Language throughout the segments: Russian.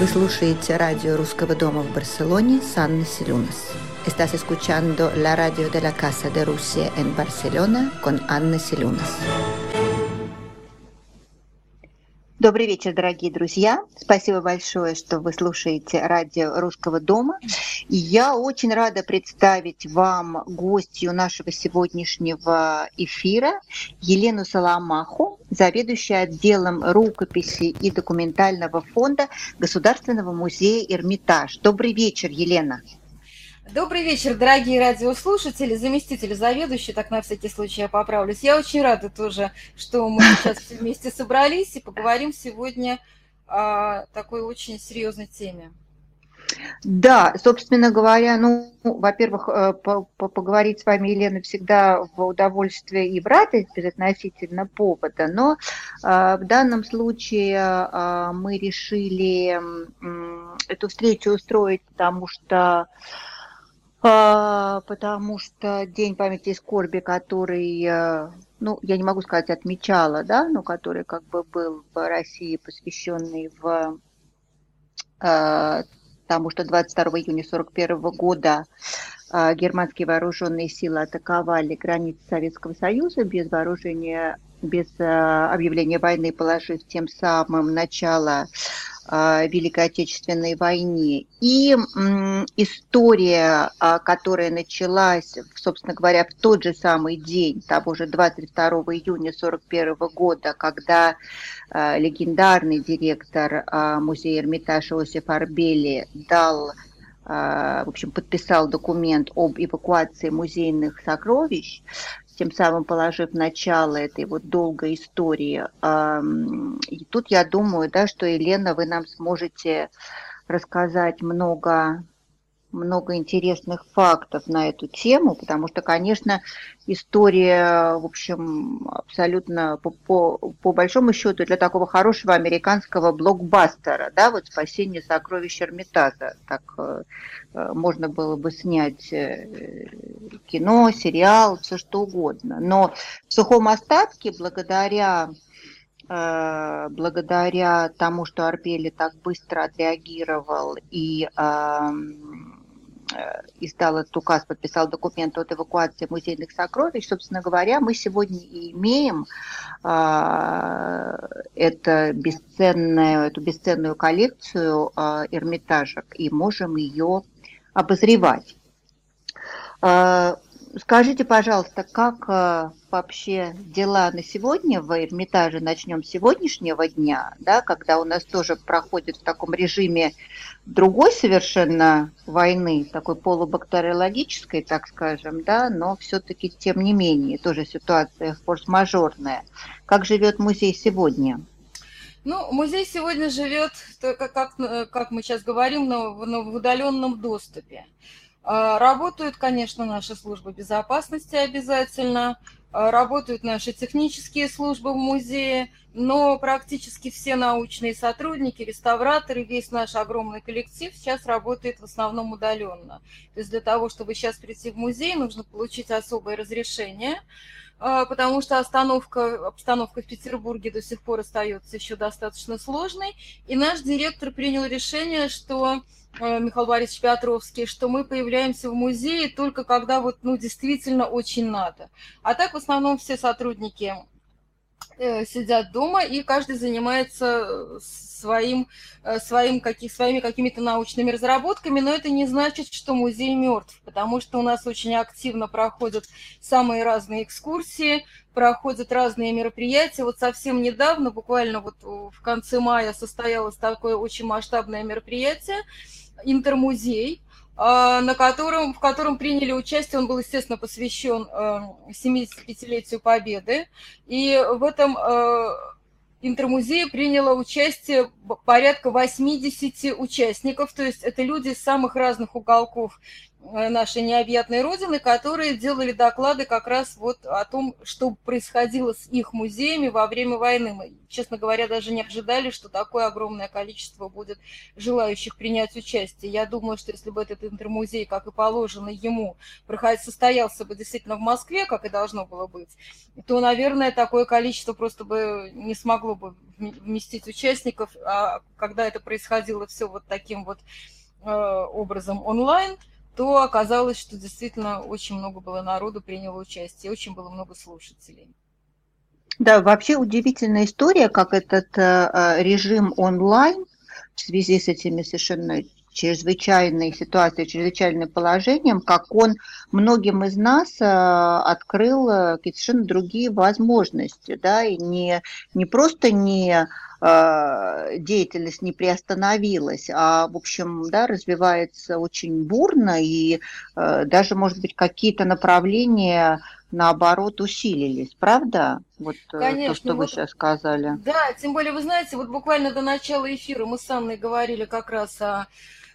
Вы слушаете радио Русского дома в Барселоне с Анной Селюнас. Estás escuchando la radio de la Casa de Rusia en Barcelona con Анна Селюнас. Добрый вечер, дорогие друзья. Спасибо большое, что вы слушаете радио Русского дома. И я очень рада представить вам гостью нашего сегодняшнего эфира Елену Соломаху, заведующую отделом рукописи и документального фонда Государственного музея «Эрмитаж». Добрый вечер, Елена. Добрый вечер, дорогие радиослушатели, заместитель заведующий, так на всякий случай я поправлюсь. Я очень рада тоже, что мы сейчас все вместе собрались и поговорим сегодня о такой очень серьезной теме. Да, собственно говоря, ну, во-первых, э, поговорить с вами, Елена, всегда в удовольствие и в радость безотносительно повода, но э, в данном случае э, мы решили эту встречу устроить, потому что потому что День памяти и скорби, который, ну, я не могу сказать, отмечала, да, но который как бы был в России посвященный в э, тому, что 22 июня 1941 года э, германские вооруженные силы атаковали границы Советского Союза без вооружения, без объявления войны, положив тем самым начало Великой Отечественной войне. И история, а, которая началась, собственно говоря, в тот же самый день, того же 22 июня 1941 года, когда а, легендарный директор а, музея Эрмитаж Иосиф Арбели дал в общем, подписал документ об эвакуации музейных сокровищ, тем самым положив начало этой вот долгой истории. И тут я думаю, да, что, Елена, вы нам сможете рассказать много много интересных фактов на эту тему, потому что, конечно, история, в общем, абсолютно по, по, по большому счету для такого хорошего американского блокбастера, да, вот «Спасение сокровищ Эрмитажа», так э, э можно было бы снять э, кино, сериал, все что угодно. Но в сухом остатке, благодаря э, благодаря тому, что Арбели так быстро отреагировал и Э, издал этот указ, подписал документ от эвакуации музейных сокровищ, собственно говоря, мы сегодня и имеем э, это бесценную, эту бесценную коллекцию э, эрмитажек и можем ее обозревать. Э, скажите, пожалуйста, как э, вообще дела на сегодня в Эрмитаже? Начнем с сегодняшнего дня, да, когда у нас тоже проходит в таком режиме другой совершенно войны, такой полубактериологической, так скажем, да, но все-таки тем не менее тоже ситуация форс-мажорная. Как живет музей сегодня? Ну, музей сегодня живет, как, как, как мы сейчас говорим, на, на, в удаленном доступе. А, работают, конечно, наши службы безопасности обязательно, а, работают наши технические службы в музее, но практически все научные сотрудники, реставраторы, весь наш огромный коллектив сейчас работает в основном удаленно. То есть для того, чтобы сейчас прийти в музей, нужно получить особое разрешение, потому что остановка, обстановка в Петербурге до сих пор остается еще достаточно сложной. И наш директор принял решение, что Э, Михаил Борисович Петровский, что мы появляемся в музее только когда вот, ну, действительно очень надо. А так в основном все сотрудники сидят дома, и каждый занимается своим, э, своим, каких, своими какими-то научными разработками, но это не значит, что музей мертв, потому что у нас очень активно проходят самые разные экскурсии, проходят разные мероприятия. Вот совсем недавно, буквально вот в конце мая, состоялось такое очень масштабное мероприятие – интермузей, на котором, в котором приняли участие, он был, естественно, посвящен 75-летию э, Победы. И в этом э, интермузее приняло участие порядка 80 участников, то есть это люди из самых разных уголков нашей необъятной родины, которые делали доклады как раз вот о том, что происходило с их музеями во время войны. Мы, честно говоря, даже не ожидали, что такое огромное количество будет желающих принять участие. Я думаю, что если бы этот интермузей, как и положено ему, проходить, состоялся бы действительно в Москве, как и должно было быть, то, наверное, такое количество просто бы не смогло бы вместить участников. А когда это происходило все вот таким вот э, образом онлайн – то оказалось, что действительно очень много было народу приняло участие, очень было много слушателей. Да, вообще удивительная история, как этот э, э режим онлайн в связи с этими совершенно чрезвычайной ситуацией, чрезвычайным положением, как он многим из нас э, открыл э, совершенно другие возможности, да, и не, не просто не деятельность не приостановилась, а, в общем, да, развивается очень бурно, и даже, может быть, какие-то направления наоборот усилились, правда? Вот Конечно, то, что вы вот, сейчас сказали. Да, тем более, вы знаете, вот буквально до начала эфира мы с Анной говорили как раз о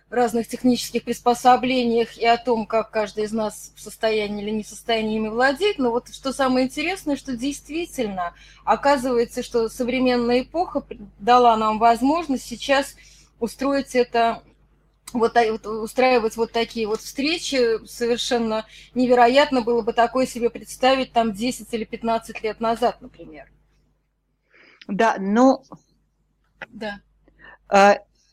разных технических приспособлениях и о том, как каждый из нас в состоянии или не в состоянии ими владеть. Но вот что самое интересное, что действительно оказывается, что современная эпоха дала нам возможность сейчас устроить это вот, устраивать вот такие вот встречи совершенно невероятно было бы такое себе представить там 10 или 15 лет назад, например. Да, но... Да.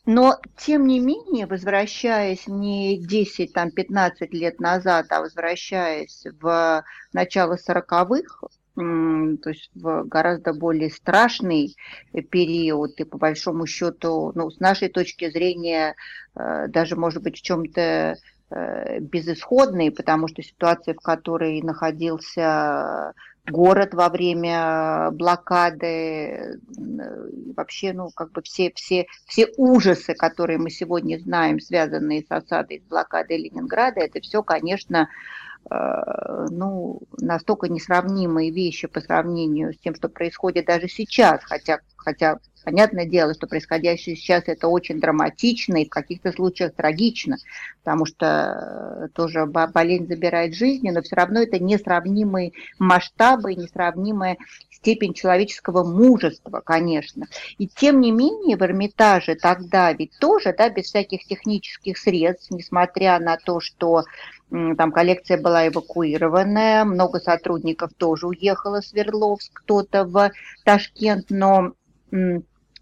Но, тем не менее, возвращаясь не 10-15 лет назад, а возвращаясь в начало 40-х, то есть в гораздо более страшный период и по большому счету, ну, с нашей точки зрения, э, даже может быть в чем-то э, безысходный, потому что ситуация, в которой находился город во время блокады, вообще, ну, как бы все, все, все ужасы, которые мы сегодня знаем, связанные с осадой, с блокадой Ленинграда, это все, конечно, э, ну, настолько несравнимые вещи по сравнению с тем, что происходит даже сейчас, хотя, хотя Понятное дело, что происходящее сейчас это очень драматично и в каких-то случаях трагично, потому что э, тоже болезнь забирает жизни, но все равно это несравнимые масштабы, несравнимая степень человеческого мужества, конечно. И тем не менее в Эрмитаже тогда ведь тоже, да, без всяких технических средств, несмотря на то, что там коллекция была эвакуированная, много сотрудников тоже уехало в Свердловск, кто-то в Ташкент, но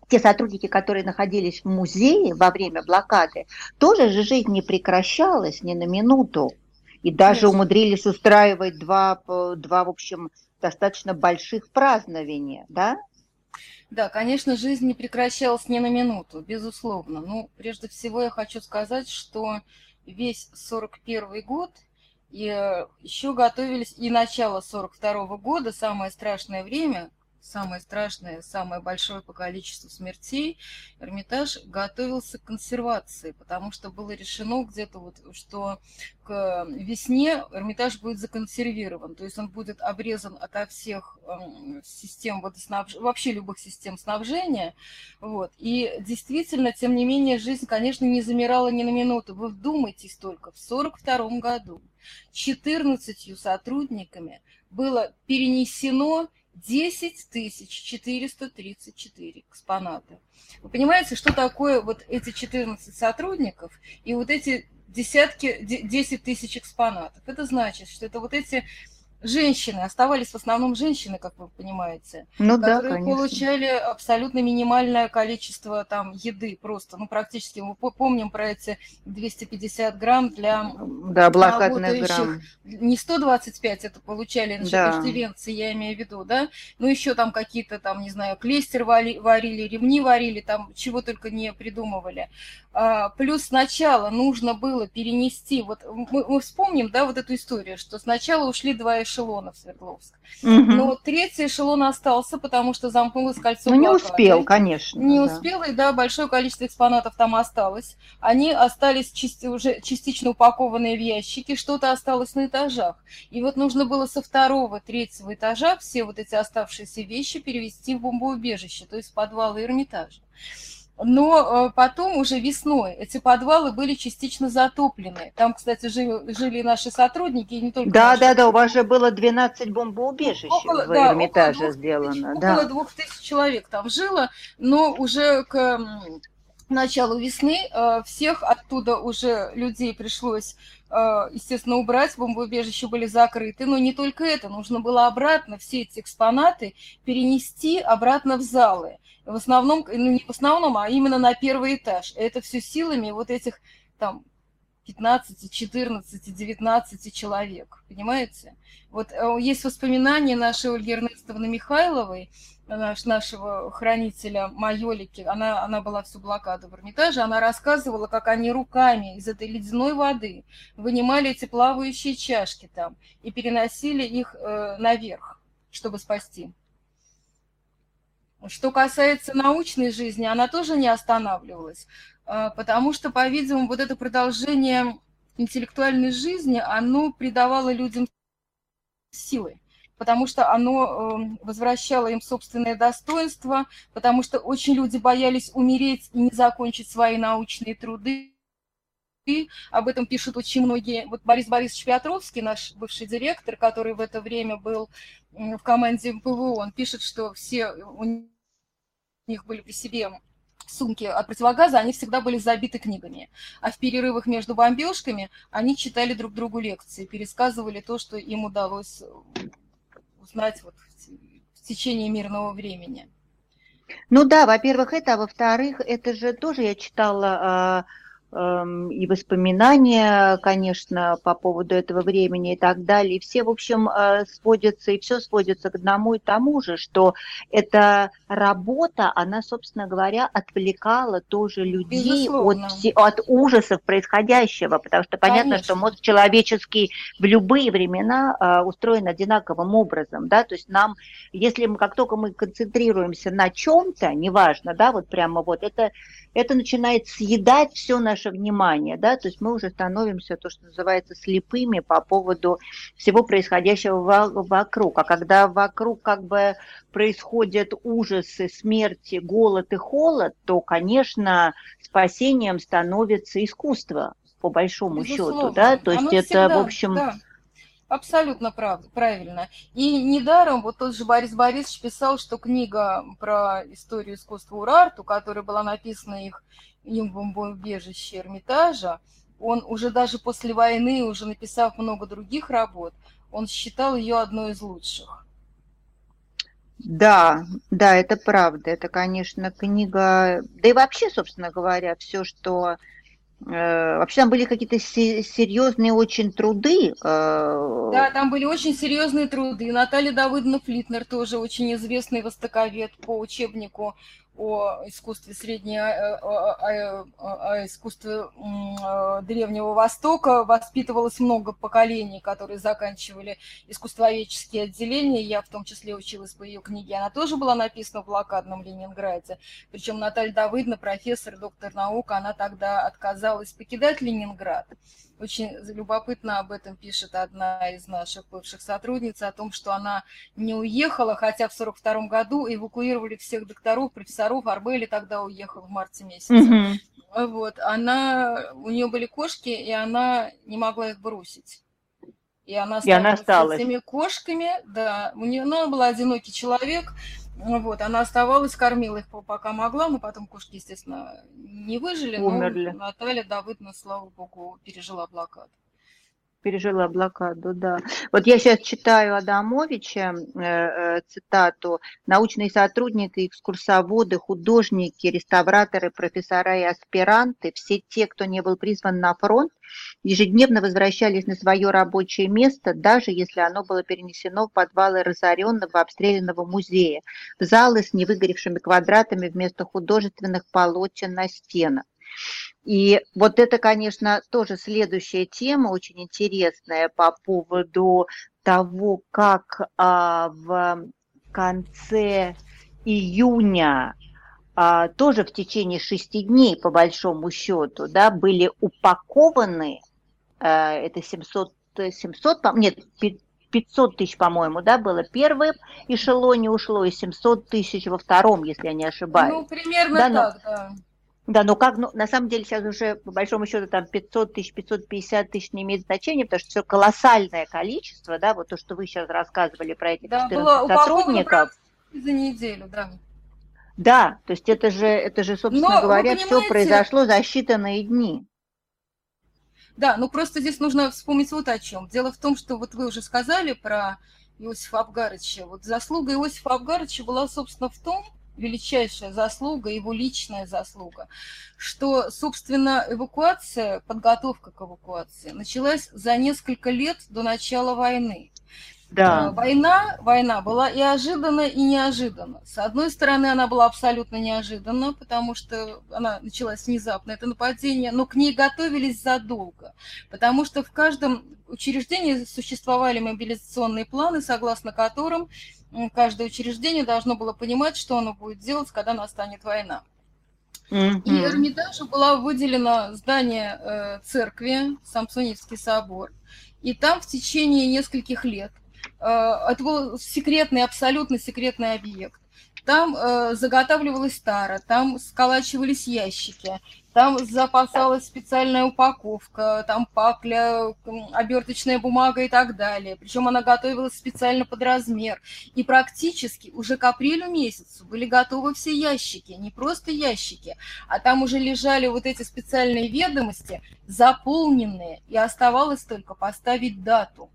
те сотрудники, которые находились в музее во время блокады, тоже же жизнь не прекращалась ни на минуту. И даже Конечно. умудрились устраивать два, два, в общем, достаточно больших празднования, да? Да, конечно, жизнь не прекращалась ни на минуту, безусловно. Ну, прежде всего я хочу сказать, что весь 41 год и э, еще готовились и начало 42 -го года, самое страшное время, самое страшное, самое большое по количеству смертей, Эрмитаж готовился к консервации, потому что было решено где-то вот, что к весне Эрмитаж будет законсервирован, то есть он будет обрезан ото всех эм, систем водоснабжения, вообще любых систем снабжения, вот, и действительно, тем не менее, жизнь, конечно, не замирала ни на минуту. Вы вдумайтесь только, в 1942 году 14 сотрудниками было перенесено 10 434 экспоната. Вы понимаете, что такое вот эти 14 сотрудников и вот эти десятки, 10 тысяч экспонатов? Это значит, что это вот эти женщины, оставались в основном женщины, как вы понимаете, ну, которые да, получали абсолютно минимальное количество там еды просто, ну практически, мы помним про эти 250 грамм для да, блокадных грамм. Не 125 это получали значит, да. иждивенцы, я имею в виду, да, ну еще там какие-то там, не знаю, клейстер варили, ремни варили, там чего только не придумывали. А, плюс сначала нужно было перенести, вот мы, мы вспомним, да, вот эту историю, что сначала ушли два эшелона в Свердловск, угу. но третий эшелон остался, потому что замкнулось кольцо Ну, не успел, конечно. Не да. успел, и да, большое количество экспонатов там осталось. Они остались части, уже частично упакованные в ящики, что-то осталось на этажах. И вот нужно было со второго, третьего этажа все вот эти оставшиеся вещи перевести в бомбоубежище, то есть в подвалы Эрмитажа. Но э, потом уже весной эти подвалы были частично затоплены. Там, кстати, жили, жили наши сотрудники, и не только Да, наши. да, да, у вас же было 12 бомбоубежищ около, в да, Эрмитаже около сделано. Тысяч, да. Около двух тысяч человек там жило, но уже к началу весны э, всех оттуда уже людей пришлось Э, естественно, убрать, бомбоубежища были закрыты, но не только это, нужно было обратно все эти экспонаты перенести обратно в залы. В основном, ну не в основном, а именно на первый этаж. Это все силами вот этих там 15, 14, 19 человек, понимаете? Вот э, есть воспоминания нашей Ольги Эрнестовны Михайловой, наш, нашего хранителя Майолики, она, она была всю блокаду в Эрмитаже, она рассказывала, как они руками из этой ледяной воды вынимали эти плавающие чашки там и переносили их э, наверх, чтобы спасти. Что касается научной жизни, она тоже не останавливалась, э, потому что, по-видимому, вот это продолжение интеллектуальной жизни, оно придавало людям силы потому что оно эм, возвращало им собственное достоинство, потому что очень люди боялись умереть и не закончить свои научные труды. И об этом пишут очень многие. Вот Борис Борисович Петровский, наш бывший директор, который в это время был в команде ПВО, он пишет, что все у них были при себе сумки от противогаза, они всегда были забиты книгами. А в перерывах между бомбежками они читали друг другу лекции, пересказывали то, что им удалось узнать вот в течение мирного времени. Ну да, во-первых, это, а во-вторых, это же тоже я читала а, и воспоминания, конечно, по поводу этого времени и так далее. И все, в общем, э, сводятся, и все сводится к одному и тому же, что эта работа, она, собственно говоря, отвлекала тоже людей от, от ужасов происходящего, потому что понятно, конечно. что мозг человеческий в любые времена э, устроен одинаковым образом, да, то есть нам, если мы, как только мы концентрируемся на чем-то, неважно, да, вот прямо вот это, это начинает съедать все наше наше внимание, да, то есть мы уже становимся, то, что называется, слепыми по поводу всего происходящего вокруг. А когда вокруг как бы происходят ужасы, смерти, голод и холод, то, конечно, спасением становится искусство, по большому Безусловно. счету, да, то есть Оно это, всегда, в общем... Да. Абсолютно прав, правильно. И недаром вот тот же Борис Борисович писал, что книга про историю искусства Урарту, которая была написана их им бомбоубежище Эрмитажа, он уже даже после войны, уже написав много других работ, он считал ее одной из лучших. Да, да, это правда. Это, конечно, книга, да и вообще, собственно говоря, все, что Вообще там были какие-то серьезные очень труды. Э, да, там были очень серьезные труды. Наталья Давыдовна Флитнер тоже очень известный востоковед по учебнику о искусстве средней, о, о, о, о искусстве Древнего Востока воспитывалось много поколений, которые заканчивали искусствоведческие отделения. Я в том числе училась по ее книге. Она тоже была написана в блокадном Ленинграде. Причем Наталья Давыдовна, профессор, доктор наук, она тогда отказалась покидать Ленинград. Очень любопытно об этом пишет одна из наших бывших сотрудниц, о том, что она не уехала, хотя в 1942 году эвакуировали всех докторов, профессоров. Арбели тогда уехал в марте месяце. Угу. Вот, она, у нее были кошки, и она не могла их бросить. И она, и она осталась с этими кошками, да. У нее, ну, она была одинокий человек, вот, она оставалась, кормила их пока могла, но потом кошки, естественно, не выжили. Умерли. Но Наталья Давыдовна, слава богу, пережила блокаду пережила блокаду, да. Вот я сейчас читаю Адамовича э, э, цитату. Научные сотрудники, экскурсоводы, художники, реставраторы, профессора и аспиранты, все те, кто не был призван на фронт, ежедневно возвращались на свое рабочее место, даже если оно было перенесено в подвалы разоренного, обстрелянного музея, в залы с невыгоревшими квадратами вместо художественных полотен на стенах. И вот это, конечно, тоже следующая тема, очень интересная по поводу того, как а, в конце июня а, тоже в течение шести дней, по большому счету, да, были упакованы, а, это 700, 700 нет, 500 тысяч, по-моему, да, было первым эшелоне ушло, и 700 тысяч во втором, если я не ошибаюсь. Ну, примерно да, так, но... да Да, но как, ну, на самом деле сейчас уже, по большому счету, там 500 тысяч, 550 тысяч не имеет значения, потому что все колоссальное количество, да, вот то, что вы сейчас рассказывали про этих да, 14 сотрудников. За неделю, да. Да, то есть это же, это же, собственно Но, говоря, все произошло за считанные дни. Да, ну просто здесь нужно вспомнить вот о чем. Дело в том, что вот вы уже сказали про Иосифа Абгарыча. Вот заслуга Иосифа Абгарыча была, собственно, в том, величайшая заслуга, его личная заслуга, что, собственно, эвакуация, подготовка к эвакуации началась за несколько лет до начала войны. Да. Э, война, война была и ожиданна, и неожиданна. С одной стороны, она была абсолютно неожиданна, потому что она началась внезапно, это нападение, но к ней готовились задолго, потому что в каждом учреждении существовали мобилизационные планы, согласно которым каждое учреждение должно было понимать, что оно будет делать, когда настанет война. Mm-hmm. И Эрмитажу была выделена здание э, церкви, Самсоневский собор. И там в течение нескольких лет Э, это был секретный, абсолютно секретный объект. Там э, заготавливалась тара, там сколачивались ящики, там запасалась специальная упаковка, там пакля, оберточная бумага и так далее. Причем она готовилась специально под размер. И практически уже к апрелю месяцу были готовы все ящики, не просто ящики, а там уже лежали вот эти специальные ведомости, заполненные, и оставалось только поставить дату.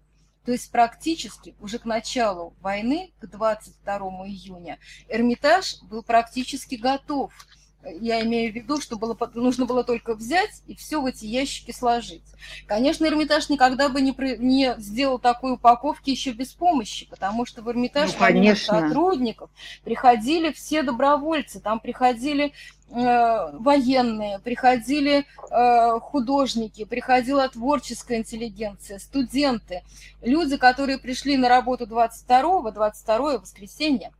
То есть практически уже к началу войны, к 22 июня, Эрмитаж был практически готов. Я имею в виду, что было, нужно было только взять и все в эти ящики сложить. Конечно, Эрмитаж никогда бы не, не сделал такой упаковки еще без помощи, потому что в Эрмитаж ну, конечно. сотрудников приходили все добровольцы, там приходили Э, военные, приходили э, художники, приходила творческая интеллигенция, студенты, люди, которые пришли на работу 22-го, 22 воскресенье,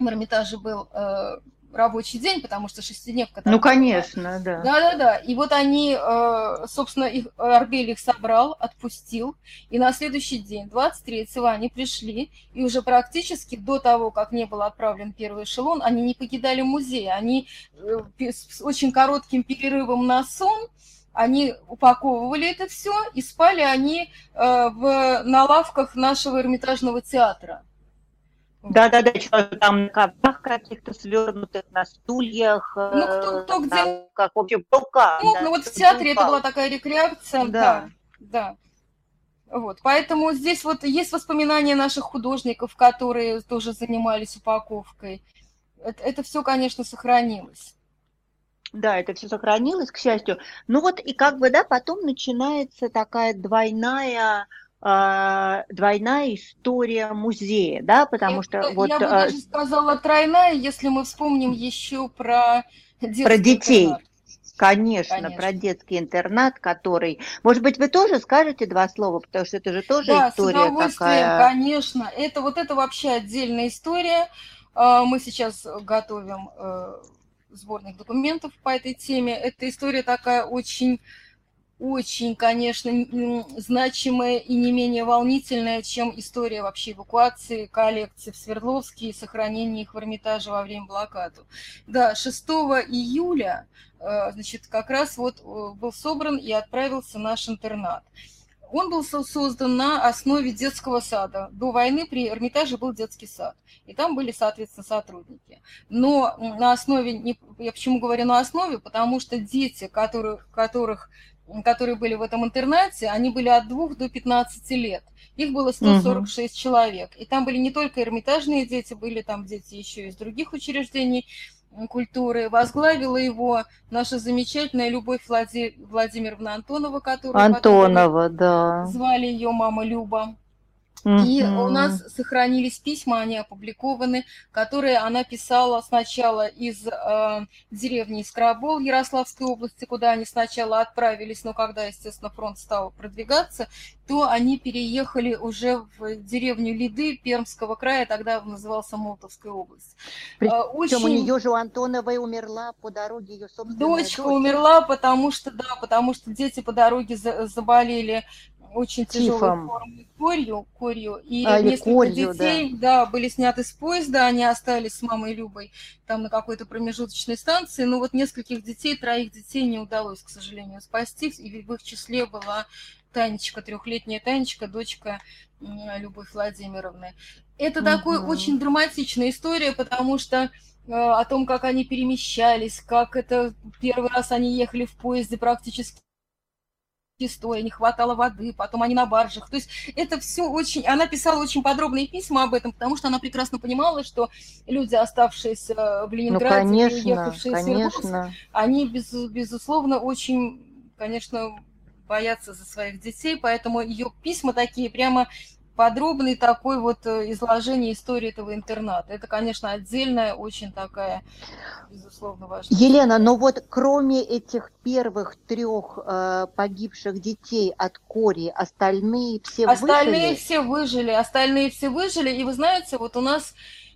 в Эрмитаже был э, рабочий день, потому что шестидневка... Там ну, конечно, да. Да-да-да. И вот они, э, собственно, их, Арбель их собрал, отпустил, и на следующий день, 23-го, они пришли, и уже практически до того, как не был отправлен первый эшелон, они не покидали музей, они э, с очень коротким перерывом на сон, они упаковывали это все, и спали они э, в, на лавках нашего Эрмитажного театра. Да-да-да, там на коврах каких-то свернутых, на стульях. Ну, кто, кто где... Там, как, в общем, рука. Ну, да, ну, вот в театре это была такая рекреация. Да. да, да. Вот, поэтому здесь вот есть воспоминания наших художников, которые тоже занимались упаковкой. Это, это все, конечно, сохранилось. Да, это все сохранилось, к счастью. Ну вот и как бы, да, потом начинается такая двойная а, двойная история музея, да, потому я, что я вот... Я бы а, даже сказала тройная, если мы вспомним еще про Про детей. Конечно, Конечно, про детский интернат, который... Может быть, вы тоже скажете два слова, потому что это же тоже да, история с такая... конечно. Это вот это вообще отдельная история. А, мы сейчас готовим э, сборных документов по этой теме. Эта история такая очень очень, конечно, значимая и не менее волнительная, чем история вообще эвакуации коллекций в Свердловске и сохранения их в Эрмитаже во время блокады. Да, 6 июля, э, значит, как раз вот э, был собран и отправился наш интернат. Он был создан на основе детского сада. До войны при Эрмитаже был детский сад. И там были, соответственно, сотрудники. Но на основе, я почему говорю на основе, потому что дети, которых, которых которые были в этом интернате, они были от 2 до 15 лет. Их было 146 угу. человек. И там были не только эрмитажные дети, были там дети еще из других учреждений культуры. Возглавила его наша замечательная Любовь Влади... Владимировна Антонова, которую Антонова, да. звали ее мама Люба. И у нас сохранились письма, они опубликованы, которые она писала сначала из э, деревни Искробол Ярославской области, куда они сначала отправились, но когда, естественно, фронт стал продвигаться, то они переехали уже в деревню Лиды Пермского края, тогда назывался Молтовская область. Причем Очень... у нее же у Антоновой умерла по дороге ее собственная Дочка дочь. умерла, потому что, да, потому что дети по дороге заболели очень тяжелой формы корью, корью. И А, несколько корью, детей, да. были сняты с поезда, они остались с мамой Любой там на какой-то промежуточной станции. Но вот нескольких детей, троих детей не удалось, к сожалению, спасти. И в их числе была Танечка, трехлетняя Танечка, дочка Любовь Владимировны. Это угу. такая очень драматичная история, потому что э, о том, как они перемещались, как это первый раз они ехали в поезде практически стоя, не хватало воды, потом они на баржах. То есть это все очень... Она писала очень подробные письма об этом, потому что она прекрасно понимала, что люди, оставшиеся в Ленинграде, ну, конечно, уехавшие конечно. в Свердловск, они, без, безусловно, очень, конечно, боятся за своих детей, поэтому ее письма такие прямо подробный такой вот э, изложение истории этого интерната. Это, конечно, отдельная, очень такая, безусловно, важная. Елена, но вот кроме этих первых трех э, погибших детей от кори, остальные все остальные выжили? все выжили, остальные все выжили. И вы знаете, вот у нас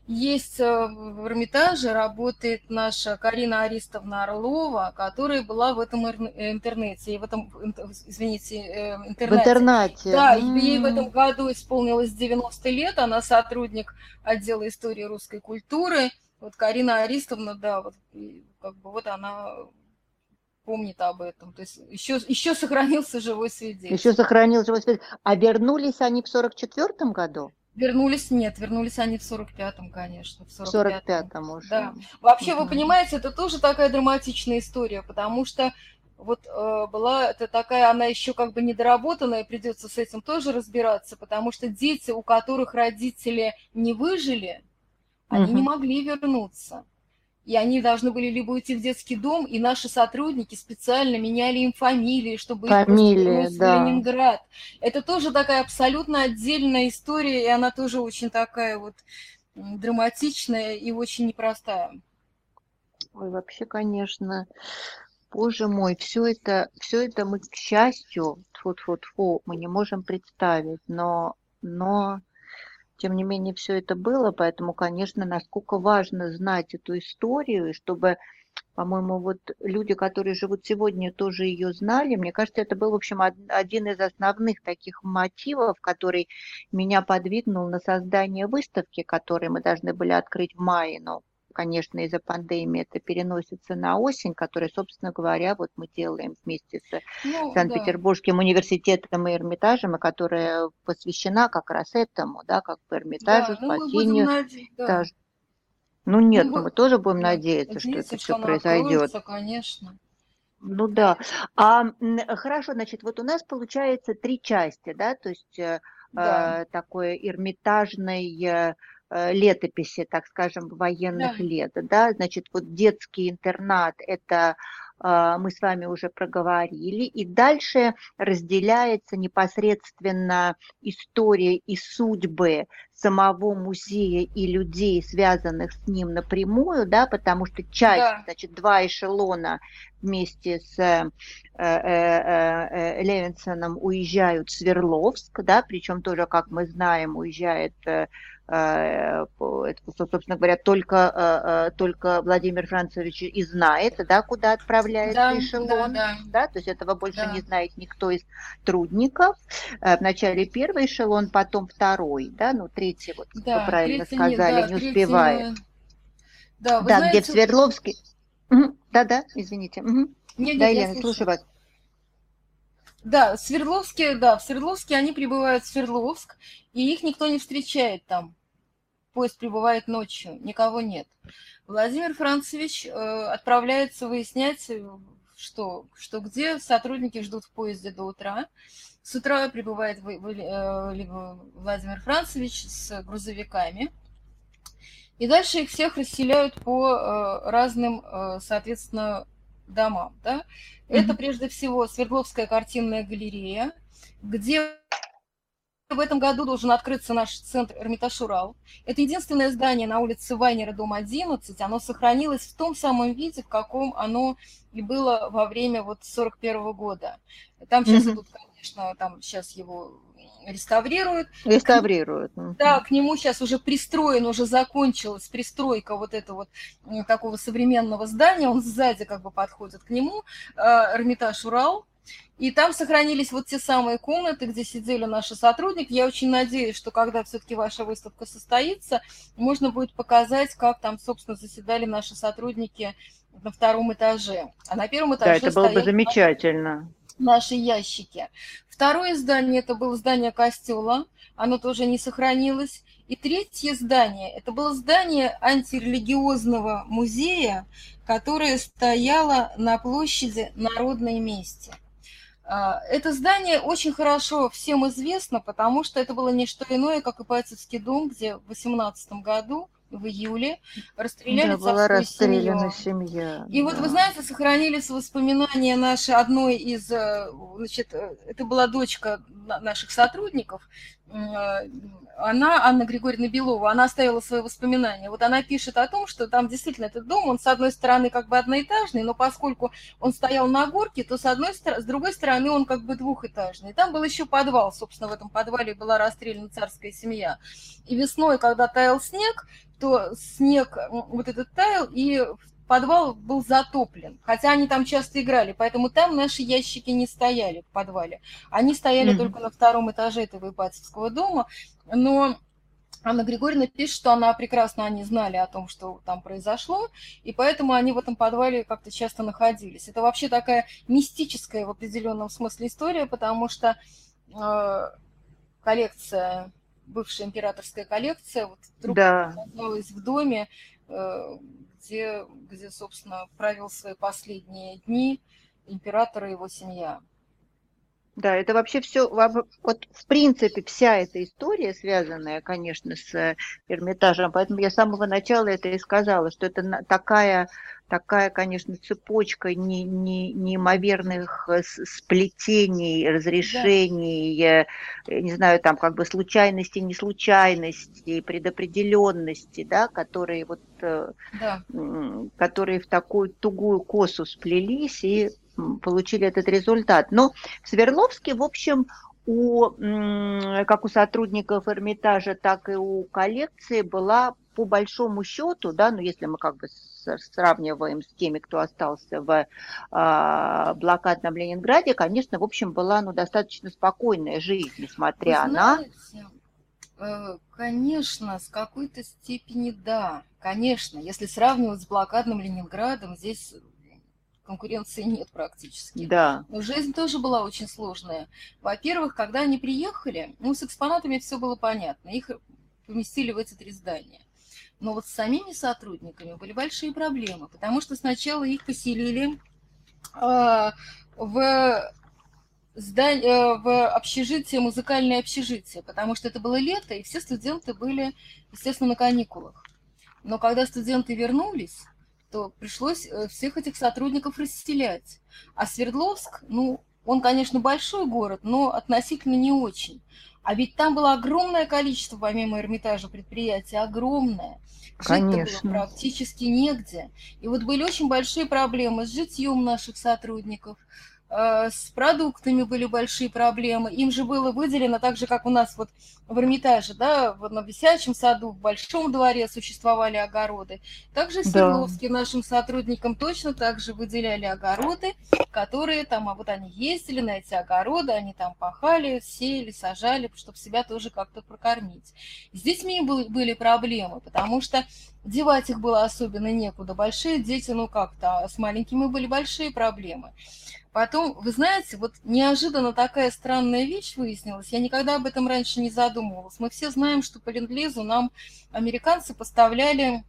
есть э, в Эрмитаже, работает наша Карина Аристовна Орлова, которая была в этом интернете, и в этом, извините, э, интернете. В интернате. Да, ей в этом году исполнилось 90 лет, она сотрудник отдела истории русской культуры. Вот Карина Аристовна, да, вот, как бы вот она помнит об этом. То есть еще, еще сохранился живой свидетель. Еще сохранился живой свидетель. А вернулись они в 44 году? Вернулись, нет, вернулись они в 45-м, конечно. В 45-м, 45 уже. Да. Вообще, угу. вы понимаете, это тоже такая драматичная история, потому что вот э, была это такая, она еще как бы недоработанная, придется с этим тоже разбираться, потому что дети, у которых родители не выжили, они угу. не могли вернуться и они должны были либо уйти в детский дом, и наши сотрудники специально меняли им фамилии, чтобы Фамилии, их да. в Ленинград. Это тоже такая абсолютно отдельная история, и она тоже очень такая вот драматичная и очень непростая. Ой, вообще, конечно, боже мой, все это, все это мы, к счастью, тьфу-тьфу-тьфу, мы не можем представить, но, но тем не менее, все это было, поэтому, конечно, насколько важно знать эту историю, и чтобы, по-моему, вот люди, которые живут сегодня, тоже ее знали. Мне кажется, это был, в общем, один из основных таких мотивов, который меня подвигнул на создание выставки, которую мы должны были открыть в мае, но конечно, из-за пандемии это переносится на осень, которая, собственно говоря, вот мы делаем вместе с ну, Санкт-Петербургским да. университетом и Эрмитажем, и которая посвящена как раз этому, да, как бы Эрмитажу, да, спасению. Ну, да. ну нет, ну, мы тоже будем да, надеяться, что это все произойдет. конечно. Ну да. А, хорошо, значит, вот у нас получается три части, да, то есть да. э, такое эрмитажное Э, летописи, так скажем, военных да. лет, да, значит, вот детский интернат – это э, мы с вами уже проговорили, и дальше разделяется непосредственно история и судьбы самого музея и людей, связанных с ним напрямую, да, потому что часть, да. значит, два эшелона вместе с э, э, э, Левинсоном уезжают в Свердловск, да, причем тоже, как мы знаем, уезжает собственно говоря, только, только Владимир Францевич и знает, да, куда отправляется да, эшелон, да, да. да, то есть этого больше да. не знает никто из трудников. Вначале первый эшелон, потом второй, да, ну третий, вот, да, вы правильно сказали, не, да, не успевает. Да, да знаете... где в Свердловске. Да-да, извините. Угу. Нет, да, Елена, слушаю вас. Да, в Свердловске, да, в Свердловске они прибывают в Свердловск, и их никто не встречает там поезд прибывает ночью, никого нет. Владимир Францевич э, отправляется выяснять, э, что, что где сотрудники ждут в поезде до утра. С утра прибывает в, в, э, Владимир Францевич с грузовиками. И дальше их всех расселяют по э, разным, э, соответственно, домам. Да? Mm-hmm. Это прежде всего Свердловская картинная галерея, где в этом году должен открыться наш центр Эрмитаж Урал. Это единственное здание на улице Вайнера, дом 11. Оно сохранилось в том самом виде, в каком оно и было во время вот 41 года. Там сейчас mm-hmm. идут, конечно, там сейчас его реставрируют. Реставрируют. Да, к нему сейчас уже пристроен, уже закончилась пристройка вот этого вот такого современного здания. Он сзади как бы подходит к нему. Э, Эрмитаж Урал. И там сохранились вот те самые комнаты, где сидели наши сотрудники. Я очень надеюсь, что когда все-таки ваша выставка состоится, можно будет показать, как там, собственно, заседали наши сотрудники на втором этаже. А на первом этаже Да, это было бы замечательно. Наши ящики. Второе здание, это было здание костела, оно тоже не сохранилось. И третье здание, это было здание антирелигиозного музея, которое стояло на площади Народной мести. А, это здание очень хорошо всем известно, потому что это было не что иное, как Ипатьевский дом, где в 18 году в июле расстреляли да, была расстреляна семью. семья. И да. вот, вы знаете, сохранились воспоминания наши одной из, э, значит, э, это была дочка наших сотрудников, она, Анна Григорьевна Белова, она оставила свои воспоминания. Вот она пишет о том, что там действительно этот дом, он с одной стороны как бы одноэтажный, но поскольку он стоял на горке, то с, одной, с другой стороны он как бы двухэтажный. Там был еще подвал, собственно, в этом подвале была расстреляна царская семья. И весной, когда таял снег, то снег вот этот таял, и подвал был затоплен, хотя они там часто играли, поэтому там наши ящики не стояли в подвале. Они стояли mm-hmm. только на втором этаже этого Ипатьевского дома, но Анна Григорьевна пишет, что она прекрасно, они знали о том, что там произошло, и поэтому они в этом подвале как-то часто находились. Это вообще такая мистическая в определенном смысле история, потому что э, коллекция бывшая императорская коллекция, вот вдруг да. оказалась в доме, где, где, собственно, провел свои последние дни император и его семья. Да, это вообще все, вот в принципе вся эта история, связанная, конечно, с Эрмитажем, поэтому я с самого начала это и сказала, что это такая, такая, конечно, цепочка не, не, неимоверных сплетений, разрешений, да. не знаю, там как бы случайности, не случайности, предопределенности, да, которые вот, э, да. которые в такую тугую косу сплелись и получили этот результат. Но в Свердловске, в общем, у, как у сотрудников Эрмитажа, так и у коллекции была по большому счету, да, ну если мы как бы сравниваем с теми, кто остался в э, блокадном Ленинграде, конечно, в общем, была ну, достаточно спокойная жизнь, несмотря Вы знаете, на... Э, конечно, с какой-то степени да, конечно. Если сравнивать с блокадным Ленинградом, здесь конкуренции нет практически. Да. Но жизнь тоже была очень сложная. Во-первых, когда они приехали, ну, с экспонатами все было понятно. Их поместили в эти три здания. Но вот с самими сотрудниками были большие проблемы, потому что сначала их поселили э, в здание, в общежитие, музыкальное общежитие, потому что это было лето, и все студенты были, естественно, на каникулах. Но когда студенты вернулись, то пришлось э, всех этих сотрудников расселять. А Свердловск, ну, он, конечно, большой город, но относительно не очень. А ведь там было огромное количество, помимо Эрмитажа, предприятий, огромное. Жить-то было практически негде. И вот были очень большие проблемы с житьем наших сотрудников, с продуктами были большие проблемы. Им же было выделено, так же, как у нас вот в Эрмитаже, да, в, Висячем саду, в Большом дворе существовали огороды. Также в Свердловске да. нашим сотрудникам точно так же выделяли огороды, которые там, а вот они ездили на эти огороды, они там пахали, сеяли, сажали, чтобы себя тоже как-то прокормить. С детьми были проблемы, потому что девать их было особенно некуда. Большие дети, ну как-то, а с маленькими были большие проблемы. Потом, вы знаете, вот неожиданно такая странная вещь выяснилась. Я никогда об этом раньше не задумывалась. Мы все знаем, что по ленд нам американцы поставляли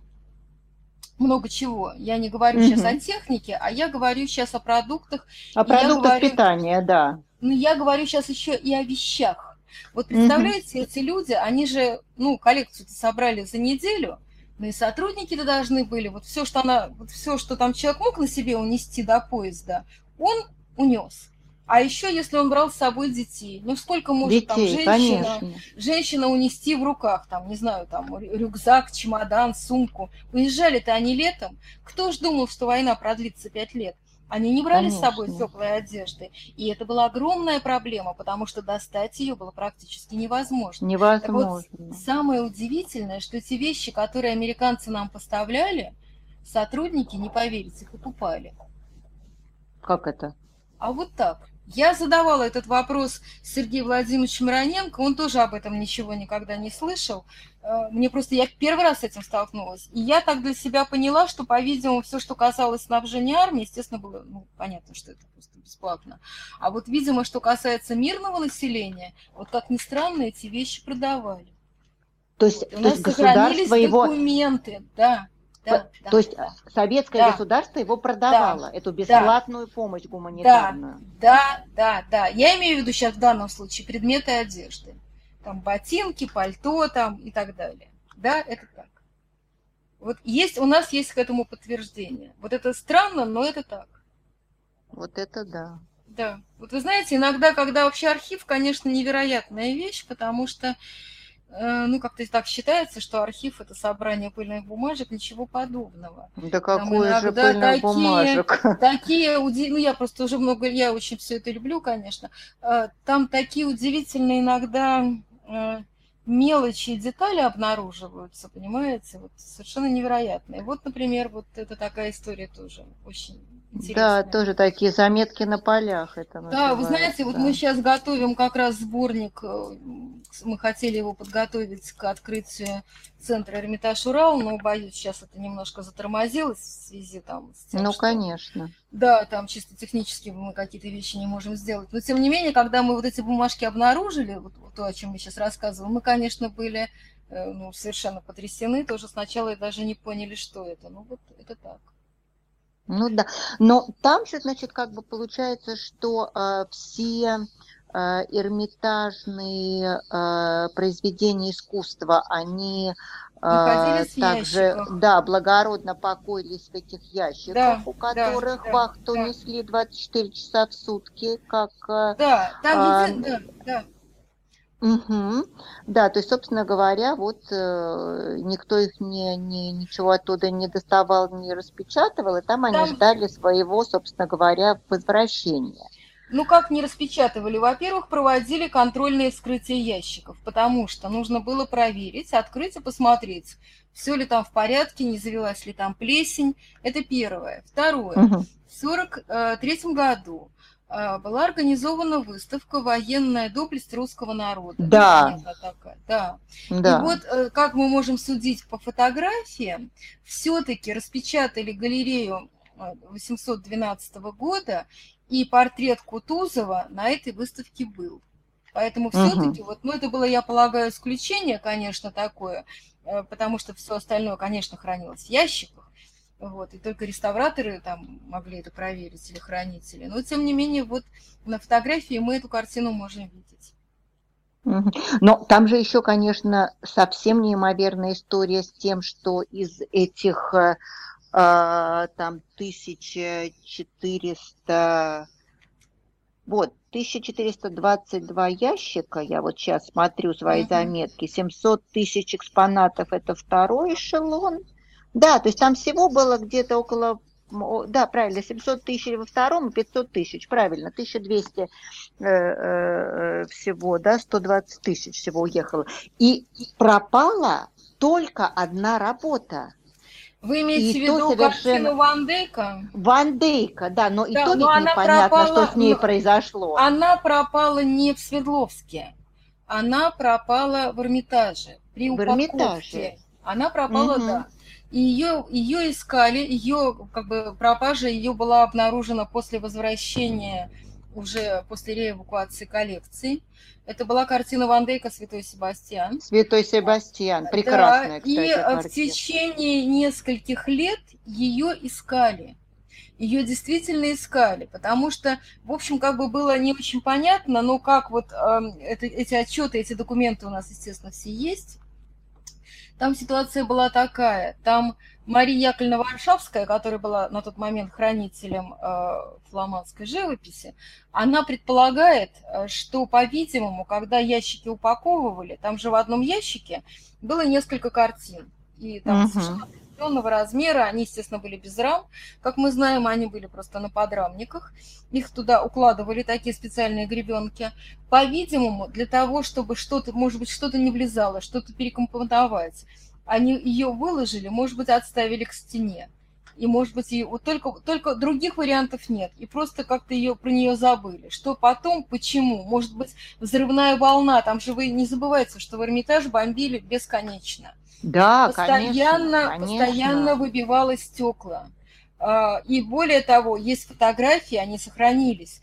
много чего. Я не говорю угу. сейчас о технике, а я говорю сейчас о продуктах. О продуктах говорю, питания, да. Ну, я говорю сейчас еще и о вещах. Вот представляете, угу. эти люди, они же, ну, коллекцию собрали за неделю, но и сотрудники-то должны были, вот все, что она, вот все, что там человек мог на себе унести до поезда, он унес. А еще, если он брал с собой детей, ну сколько может детей, там женщина, женщина унести в руках, там, не знаю, там рюкзак, чемодан, сумку. Уезжали-то они летом. Кто ж думал, что война продлится пять лет? Они не брали Конечно. с собой теплой одежды. И это была огромная проблема, потому что достать ее было практически невозможно. Невозможно. Так вот, самое удивительное, что эти вещи, которые американцы нам поставляли, сотрудники, не поверите, покупали. Как это? А вот так. Я задавала этот вопрос Сергею Владимировичу Мироненко, он тоже об этом ничего никогда не слышал. Э, мне просто, я первый раз с этим столкнулась. И я так для себя поняла, что, по-видимому, все, что касалось снабжения армии, естественно, было, ну, понятно, что это просто бесплатно. А вот, видимо, что касается мирного населения, вот как ни странно, эти вещи продавали. То есть, вот, то есть государство его... документы, да. Да, то, да, есть да. советское да. государство его продавало, да, эту бесплатную да, помощь гуманитарную. Да, да, да. Я имею в виду сейчас в данном случае предметы одежды. Там ботинки, пальто там и так далее. Да, это так. Вот есть, у нас есть к этому подтверждение. Вот это странно, но это так. Вот это да. Да. Вот вы знаете, иногда, когда вообще архив, конечно, невероятная вещь, потому что ну, как-то так считается, что архив – это собрание пыльных бумажек, ничего подобного. Да какое же пыльных такие, бумажек? Такие, ну, я просто уже много, я очень все это люблю, конечно. Э, там такие удивительные иногда э, мелочи и детали обнаруживаются, понимаете, вот совершенно невероятные. Вот, например, вот это такая история тоже очень да, тоже такие заметки на полях. Это да, вы знаете, вот мы сейчас готовим как раз сборник, э, мы хотели его подготовить к открытию центра Эрмитаж Урал, но, боюсь, сейчас это немножко затормозилось в связи там с тем, Ну, что, конечно. Да, там чисто технически мы какие-то вещи не можем сделать. Но, тем не менее, когда мы вот эти бумажки обнаружили, вот то, о чем мы сейчас рассказываем, мы, конечно, были э, ну, совершенно потрясены, тоже сначала даже не поняли, что это. Ну, вот это так. Ну да, но там же, значит, как бы получается, что э, все эрмитажные э, произведения искусства, они э, также, да, благородно покоились в этих ящиках, да, у которых да, вахту да, несли 24 часа в сутки, как... Э, да, там, э, да, да. Угу. Да, то есть, собственно говоря, вот э, никто их не, не, ничего оттуда не доставал, не распечатывал, и там, там они ждали своего, собственно говоря, возвращения. Ну, как не распечатывали? Во-первых, проводили контрольные вскрытия ящиков, потому что нужно было проверить, открыть и посмотреть, все ли там в порядке, не завелась ли там плесень. Это первое. Второе. Угу. В 1943 году а, была организована выставка «Военная доблесть русского народа». Да. Такая. да. да. И вот, э, как мы можем судить по фотографиям, все-таки распечатали галерею 812 э, года, и портрет Кутузова на этой выставке был. Поэтому все-таки, угу. вот, ну, это было, я полагаю, исключение, конечно, такое, э, потому что все остальное, конечно, хранилось в ящиках. Вот, и только реставраторы там могли это проверить или хранители. Но, тем не менее, вот на фотографии мы эту картину можем видеть. Но там же еще, конечно, совсем неимоверная история с тем, что из этих э там 1400, вот, 1422 ящика, я вот сейчас смотрю свои заметки, 700 тысяч экспонатов – это второй эшелон, да, то есть там всего было где-то около да, правильно, 700 тысяч во втором и 500 тысяч, правильно, 1200 э, э, всего, да, 120 тысяч всего уехало. И пропала только одна работа. Вы имеете и в виду совершенно... картину Ван Дейка? Ван Дейка, да, но да, и то но ведь непонятно, пропала, что с ней произошло. Она пропала не в Свердловске, она пропала в Эрмитаже, при упаковке. В Эрмитаже. Она пропала, угу. да. И ее, ее искали, ее как бы пропажа ее была обнаружена после возвращения уже после реэвакуации коллекции. Это была картина Ван Дейка «Святой Себастьян». «Святой Себастьян», прекрасная, да, кстати, И картина. в течение нескольких лет ее искали. Ее действительно искали, потому что, в общем, как бы было не очень понятно, но как вот э, это, эти отчеты, эти документы у нас, естественно, все есть, там ситуация была такая. Там Мария Яковлевна Варшавская, которая была на тот момент хранителем э, фламандской живописи, она предполагает, э, что, по-видимому, когда ящики упаковывали, там же в одном ящике было несколько картин. И там угу. совершенно определенного размера, они, естественно, были без рам. Как мы знаем, они были просто на подрамниках. Их туда укладывали такие специальные гребенки. По-видимому, для того, чтобы что-то, может быть, что-то не влезало, что-то перекомпоновать, они ее выложили, может быть, отставили к стене. и, может быть, и вот только, только других вариантов нет, и просто как-то ее, про нее забыли. Что потом, почему? Может быть, взрывная волна, там же вы не забывайте, что в Эрмитаж бомбили бесконечно. Да, постоянно, конечно, постоянно выбивало стекла. А, и более того, есть фотографии, они сохранились,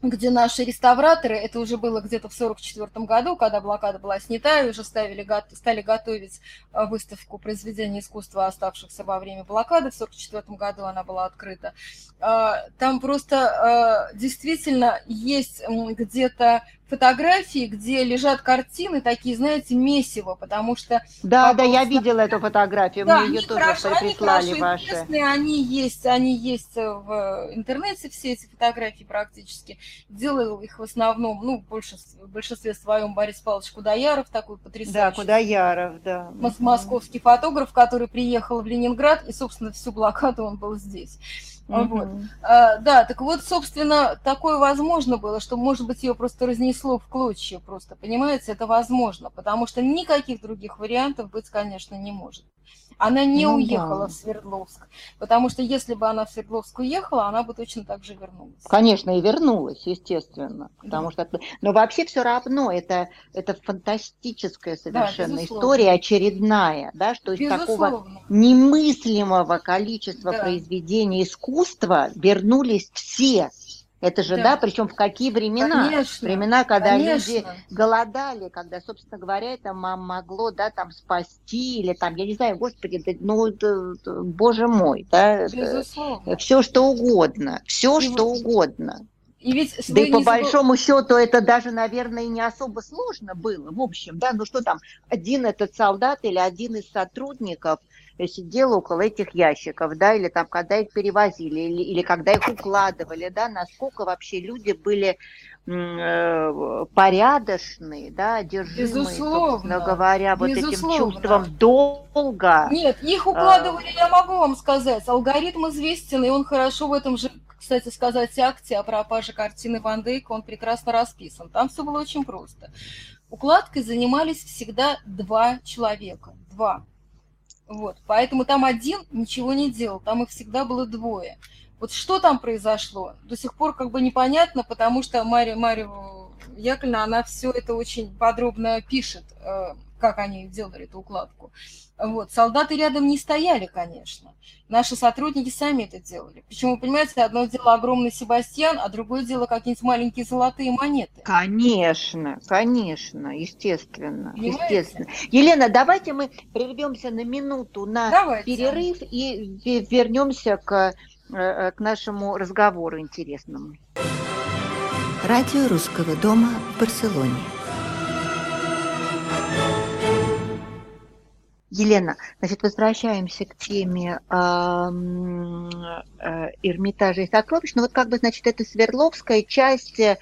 где наши реставраторы, это уже было где-то в 1944 году, когда блокада была снята, и уже ставили, стали готовить а, выставку произведений искусства, оставшихся во время блокады. В 1944 году она была открыта. А, там просто действительно есть где-то фотографии, где лежат картины, такие, знаете, месиво, потому что... Да, да, я видела эту фотографию, да, мне ее тоже хорошо, прислали они ваши. Они есть, они есть в интернете, все эти фотографии практически. Делал их в основном, ну, больше, в большинстве своем Борис Павлович Кудояров, такой потрясающий. Да, Кудояров, да. Московский фотограф, который приехал в Ленинград, и, собственно, всю блокаду он был здесь. Mm-hmm. Вот. А, да, так вот, собственно, такое возможно было, что, может быть, ее просто разнесло в клочья просто, понимаете, это возможно, потому что никаких других вариантов быть, конечно, не может. Она не ну, уехала да. в Свердловск, потому что если бы она в Свердловск уехала, она бы точно так же вернулась. Конечно, и вернулась, естественно, потому да. что, но вообще все равно это это фантастическая совершенно да, история, очередная, да, что из такого немыслимого количества да. произведений искусства вернулись все это же, да, да причем в какие времена? Конечно, времена, когда конечно. люди голодали, когда, собственно говоря, это могло, да, там спасти, или там, я не знаю, господи, ну, боже мой, да, Безусловно. все что угодно, все что угодно. И ведь да и по большому счету это даже, наверное, не особо сложно было. В общем, да, ну что там, один этот солдат или один из сотрудников сидел около этих ящиков, да, или там, когда их перевозили, или, или когда их укладывали, да, насколько вообще люди были э, порядочные, да, одержимые, Безусловно. говоря, вот Безусловно. этим чувством долга. Нет, их укладывали, а... я могу вам сказать, алгоритм известен, и он хорошо в этом же кстати сказать, акте о пропаже картины Ван Дейка, он прекрасно расписан. Там все было очень просто. Укладкой занимались всегда два человека. Два. Вот. Поэтому там один ничего не делал, там их всегда было двое. Вот что там произошло, до сих пор как бы непонятно, потому что Мария, Мария Яковлевна, она все это очень подробно пишет, э, как они делали эту укладку. Вот. Солдаты рядом не стояли, конечно. Наши сотрудники сами это делали. Причем, понимаете, одно дело огромный Себастьян, а другое дело какие-нибудь маленькие золотые монеты. Конечно, конечно, естественно, Понимаете? естественно. Елена, давайте мы прервемся на минуту на давайте. перерыв и вернемся к, э, к нашему разговору интересному. Радио Русского дома в Барселоне. Елена, значит, возвращаемся к теме э, Эрмитажа и сокровищ. Ну вот как бы, значит, эта Свердловская часть, э,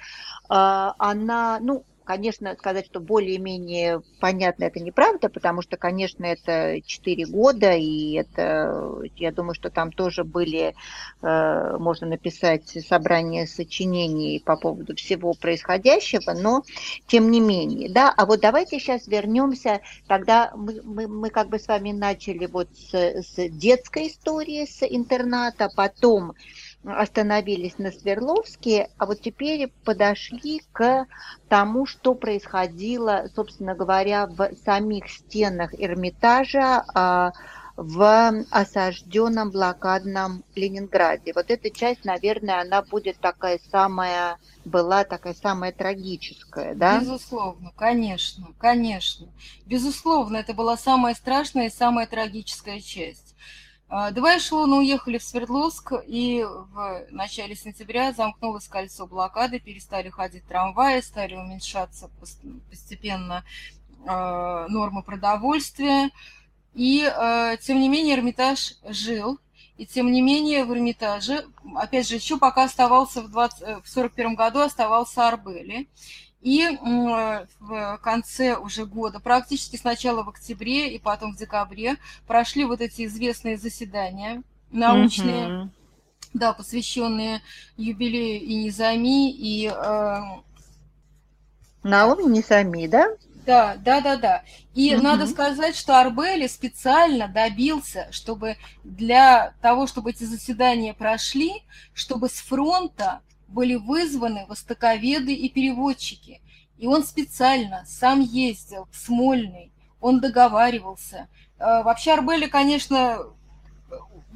она, ну, Конечно, сказать, что более-менее понятно, это неправда, потому что, конечно, это 4 года, и это, я думаю, что там тоже были, э, можно написать собрание сочинений по поводу всего происходящего, но тем не менее, да, а вот давайте сейчас вернемся, тогда мы, мы, мы как бы с вами начали вот с, с детской истории, с интерната, потом остановились на Свердловске, а вот теперь подошли к тому, что происходило, собственно говоря, в самих стенах Эрмитажа а, в осажденном блокадном Ленинграде. Вот эта часть, наверное, она будет такая самая, была такая самая трагическая, да? Безусловно, конечно, конечно. Безусловно, это была самая страшная и самая трагическая часть. А, два эшелона уехали в Свердловск, и в начале сентября замкнулось кольцо блокады, перестали ходить трамваи, стали уменьшаться постепенно а, нормы продовольствия. И, а, тем не менее, Эрмитаж жил, и тем не менее в Эрмитаже, опять же, еще пока оставался в 1941 году, оставался Арбели. И в конце уже года, практически сначала в октябре и потом в декабре, прошли вот эти известные заседания научные, mm-hmm. да, посвященные юбилею и Низами, и... Э... Наоми Низами, да? Да, да, да, да. И угу. надо сказать, что Арбели специально добился, чтобы для того, чтобы эти заседания прошли, чтобы с фронта были вызваны востоковеды и переводчики. И он специально сам ездил в Смольный, он договаривался. Э, вообще Арбели, конечно,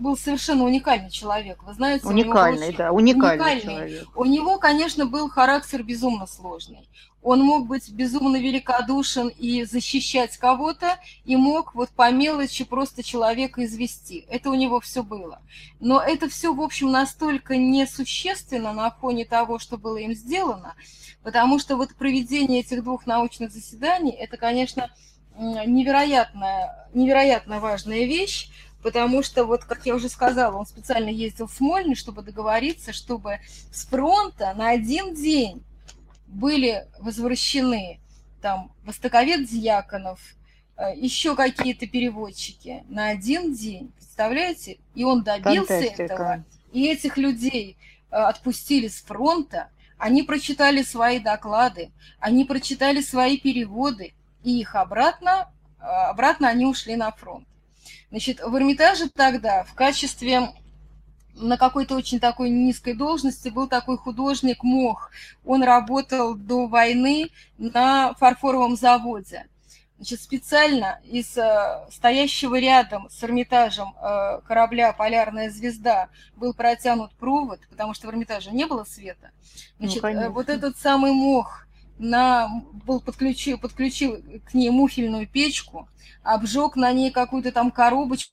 был совершенно уникальный человек. Вы знаете, уникальный, очень... да, уникальный, уникальный человек. У него, конечно, был характер безумно сложный. Он мог быть безумно великодушен и защищать кого-то, и мог вот по мелочи просто человека извести. Это у него все было. Но это все, в общем, настолько несущественно на фоне того, что было им сделано, потому что вот проведение этих двух научных заседаний, это, конечно, невероятная, невероятно важная вещь, потому что, вот, как я уже сказала, он специально ездил в Смольный, чтобы договориться, чтобы с фронта на один день были возвращены там востоковед Дьяконов, э, еще какие-то переводчики на один день, представляете? И он добился Фантастика. этого, и этих людей э, отпустили с фронта, они прочитали свои доклады, они прочитали свои переводы, и их обратно, э, обратно они ушли на фронт. Значит, в Эрмитаже тогда в качестве на какой-то очень такой низкой должности был такой художник Мох. Он работал до войны на фарфоровом заводе. Значит, специально из э, стоящего рядом с Эрмитажем э, корабля «Полярная звезда» был протянут провод, потому что в Эрмитаже не было света. Ну, Значит, ну, вот этот самый мох на, был подключил, подключил к ней муфельную печку, обжег на ней какую-то там коробочку,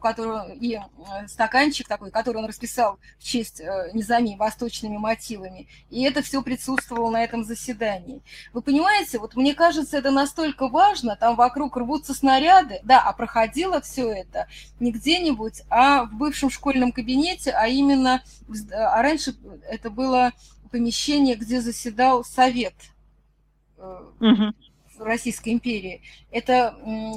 которую, и э, стаканчик такой, который он расписал в честь э, Низами восточными мотивами. И это все присутствовало на этом заседании. Вы понимаете, вот мне кажется, это настолько важно, там вокруг рвутся снаряды, да, а проходило все это не где-нибудь, а в бывшем школьном кабинете, а именно, а раньше это было помещение, где заседал совет. Угу Российской империи. Это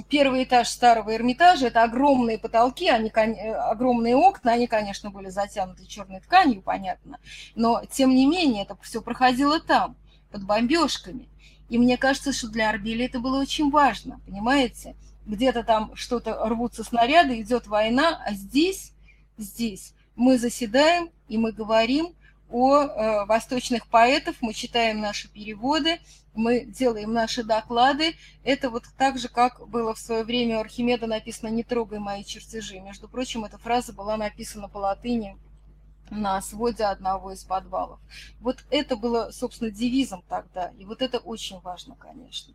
первый этаж старого Эрмитажа, это огромные потолки, они, э, огромные окна, они, конечно, были затянуты черной тканью, понятно, но, тем не менее, это все проходило там, под бомбежками. И мне кажется, что для Арбеля это было очень важно, понимаете? Где-то там что-то рвутся снаряды, идет война, а здесь, здесь мы заседаем и мы говорим о э, восточных поэтов, мы читаем наши переводы, мы делаем наши доклады. Это вот так же, как было в свое время у Архимеда написано «Не трогай мои чертежи». Между прочим, эта фраза была написана по латыни на своде одного из подвалов. Вот это было, собственно, девизом тогда, и вот это очень важно, конечно.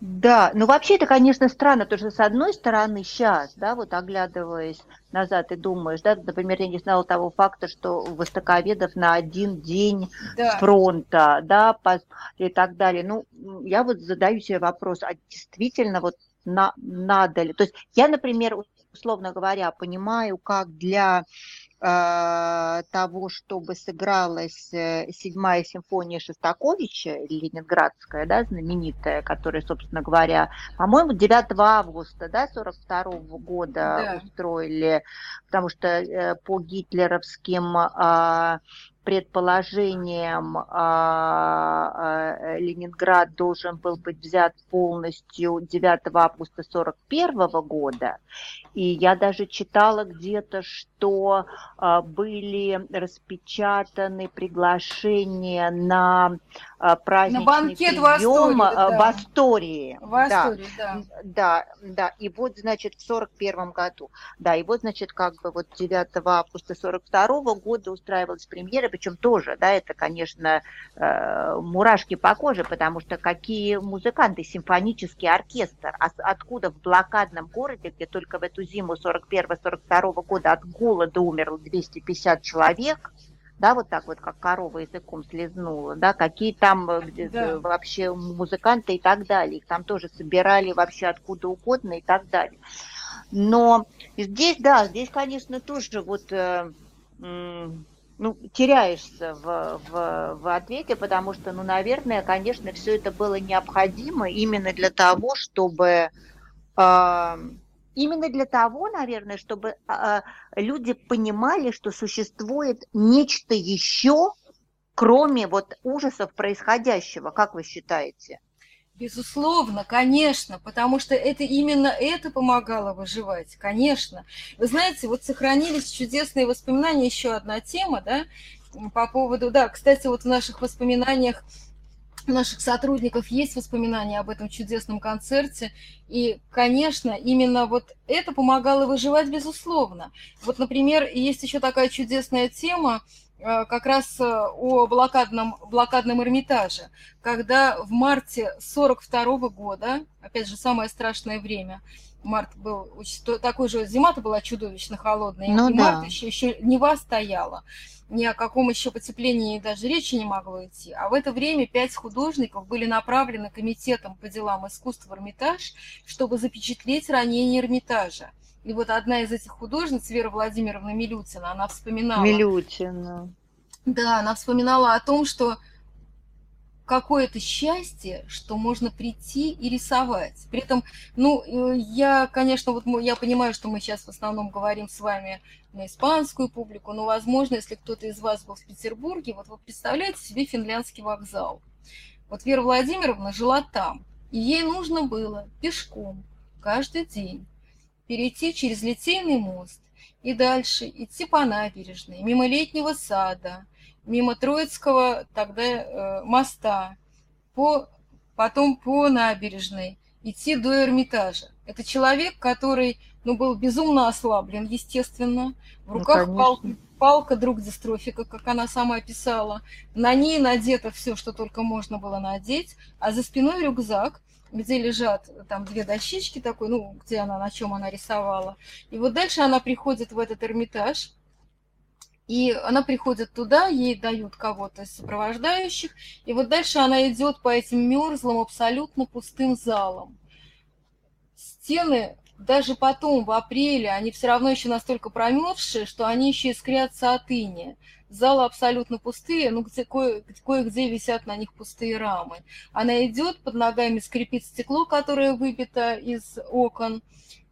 Да, ну вообще это, конечно, странно, потому что с одной стороны сейчас, да, вот оглядываясь назад и думаешь, да, например, я не знала того факта, что востоковедов на один день да. с фронта, да, и так далее. Ну, я вот задаю себе вопрос, а действительно вот на, надо ли? То есть я, например, условно говоря, понимаю, как для того, чтобы сыгралась э, седьмая симфония Шостаковича, ленинградская, да, знаменитая, которая, собственно говоря, по-моему, 9 августа, да, 42 -го года да. устроили, потому что э, по гитлеровским предположением а, а, Ленинград должен был быть взят полностью 9 августа 1941 года. И я даже читала где-то, что а, были распечатаны приглашения на праздничный на банкет прием в Астории. В Астории, да. да. Да, да. И вот, значит, в 1941 году. Да, и вот, значит, как бы вот 9 августа 1942 года устраивалась премьера, причем тоже, да, это, конечно, э, мурашки по коже, потому что какие музыканты, симфонический оркестр, а откуда в блокадном городе, где только в эту зиму 41-42 года от голода умерло 250 человек, да, вот так вот, как корова языком слезнула, да, какие там э, да. вообще музыканты и так далее, их там тоже собирали вообще откуда угодно и так далее. Но здесь, да, здесь, конечно, тоже вот э, ну, теряешься в, в, в ответе, потому что, ну, наверное, конечно, все это было необходимо именно для того, чтобы э, именно для того, наверное, чтобы э, люди понимали, что существует нечто еще, кроме вот ужасов происходящего, как вы считаете? Безусловно, конечно, потому что это именно это помогало выживать, конечно. Вы знаете, вот сохранились чудесные воспоминания, еще одна тема, да, по поводу, да, кстати, вот в наших воспоминаниях наших сотрудников есть воспоминания об этом чудесном концерте. И, конечно, именно вот это помогало выживать, безусловно. Вот, например, есть еще такая чудесная тема, как раз э, о блокадном, блокадном Эрмитаже, когда в марте 42 года, опять же, самое страшное время, март был, такой же, зима-то была чудовищно холодная, ну, и да. март еще, еще Нева стояла ни о каком еще потеплении даже речи не могло идти. А в это время пять художников были направлены комитетом по делам искусств в Эрмитаж, чтобы запечатлеть ранение Эрмитажа. И вот одна из этих художниц, Вера Владимировна Милютина, она вспоминала... Милютина. Да, она вспоминала о том, что какое-то счастье, что можно прийти и рисовать. При этом, ну, э, я, конечно, вот я понимаю, что мы сейчас в основном говорим с вами на испанскую публику, но, возможно, если кто-то из вас был в Петербурге, вот вы представляете себе финляндский вокзал. Вот Вера Владимировна жила там, и ей нужно было пешком каждый день перейти через Литейный мост и дальше идти по набережной, мимо летнего сада, мимо Троицкого тогда э, моста, по, потом по набережной, идти до Эрмитажа. Это человек, который ну, был безумно ослаблен, естественно. В ну, руках ну, палка, палка друг дистрофика, как она сама описала. На ней надето все, что только можно было надеть, а за спиной рюкзак, где лежат там две дощечки такой, ну, где она, на чем она рисовала. И вот дальше она приходит в этот Эрмитаж, и она приходит туда, ей дают кого-то из сопровождающих, и вот дальше она идет по этим мерзлым, абсолютно пустым залам. Стены даже потом, в апреле, они все равно еще настолько промерзшие, что они еще искрятся от иния. Залы абсолютно пустые, ну где, кое, кое-где висят на них пустые рамы. Она идет, под ногами скрипит стекло, которое выбито из окон,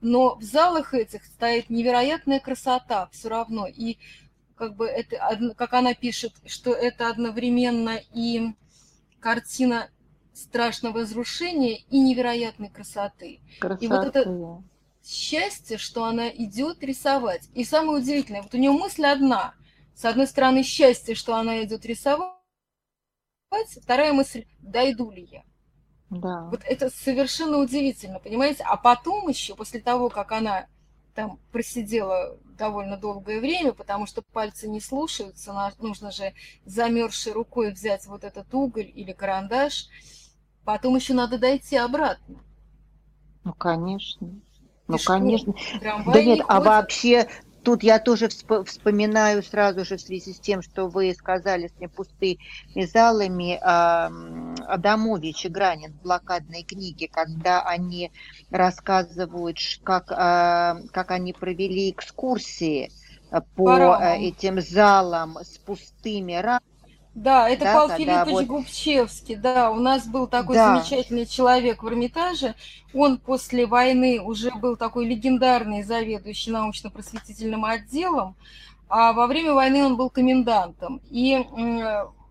но в залах этих стоит невероятная красота все равно. И как бы это, как она пишет, что это одновременно и картина страшного разрушения и невероятной красоты. Красоты. И вот это счастье, что она идет рисовать. И самое удивительное, вот у нее мысль одна. С одной стороны, счастье, что она идет рисовать, вторая мысль, дойду ли я. Да. Вот это совершенно удивительно, понимаете? А потом еще, после того, как она там просидела довольно долгое время, потому что пальцы не слушаются, нужно же замерзшей рукой взять вот этот уголь или карандаш, потом еще надо дойти обратно. Ну, конечно. Ну, конечно. Да нет, а вообще тут я тоже вспоминаю сразу же в связи с тем, что вы сказали с непустыми залами Адамович и Гранин в блокадной книге, когда они рассказывают, как, а, как они провели экскурсии по Пора. этим залам с пустыми рамами да, это да, Павел Филиппович вот... Губчевский, да, у нас был такой да. замечательный человек в Эрмитаже, он после войны уже был такой легендарный заведующий научно-просветительным отделом, а во время войны он был комендантом. И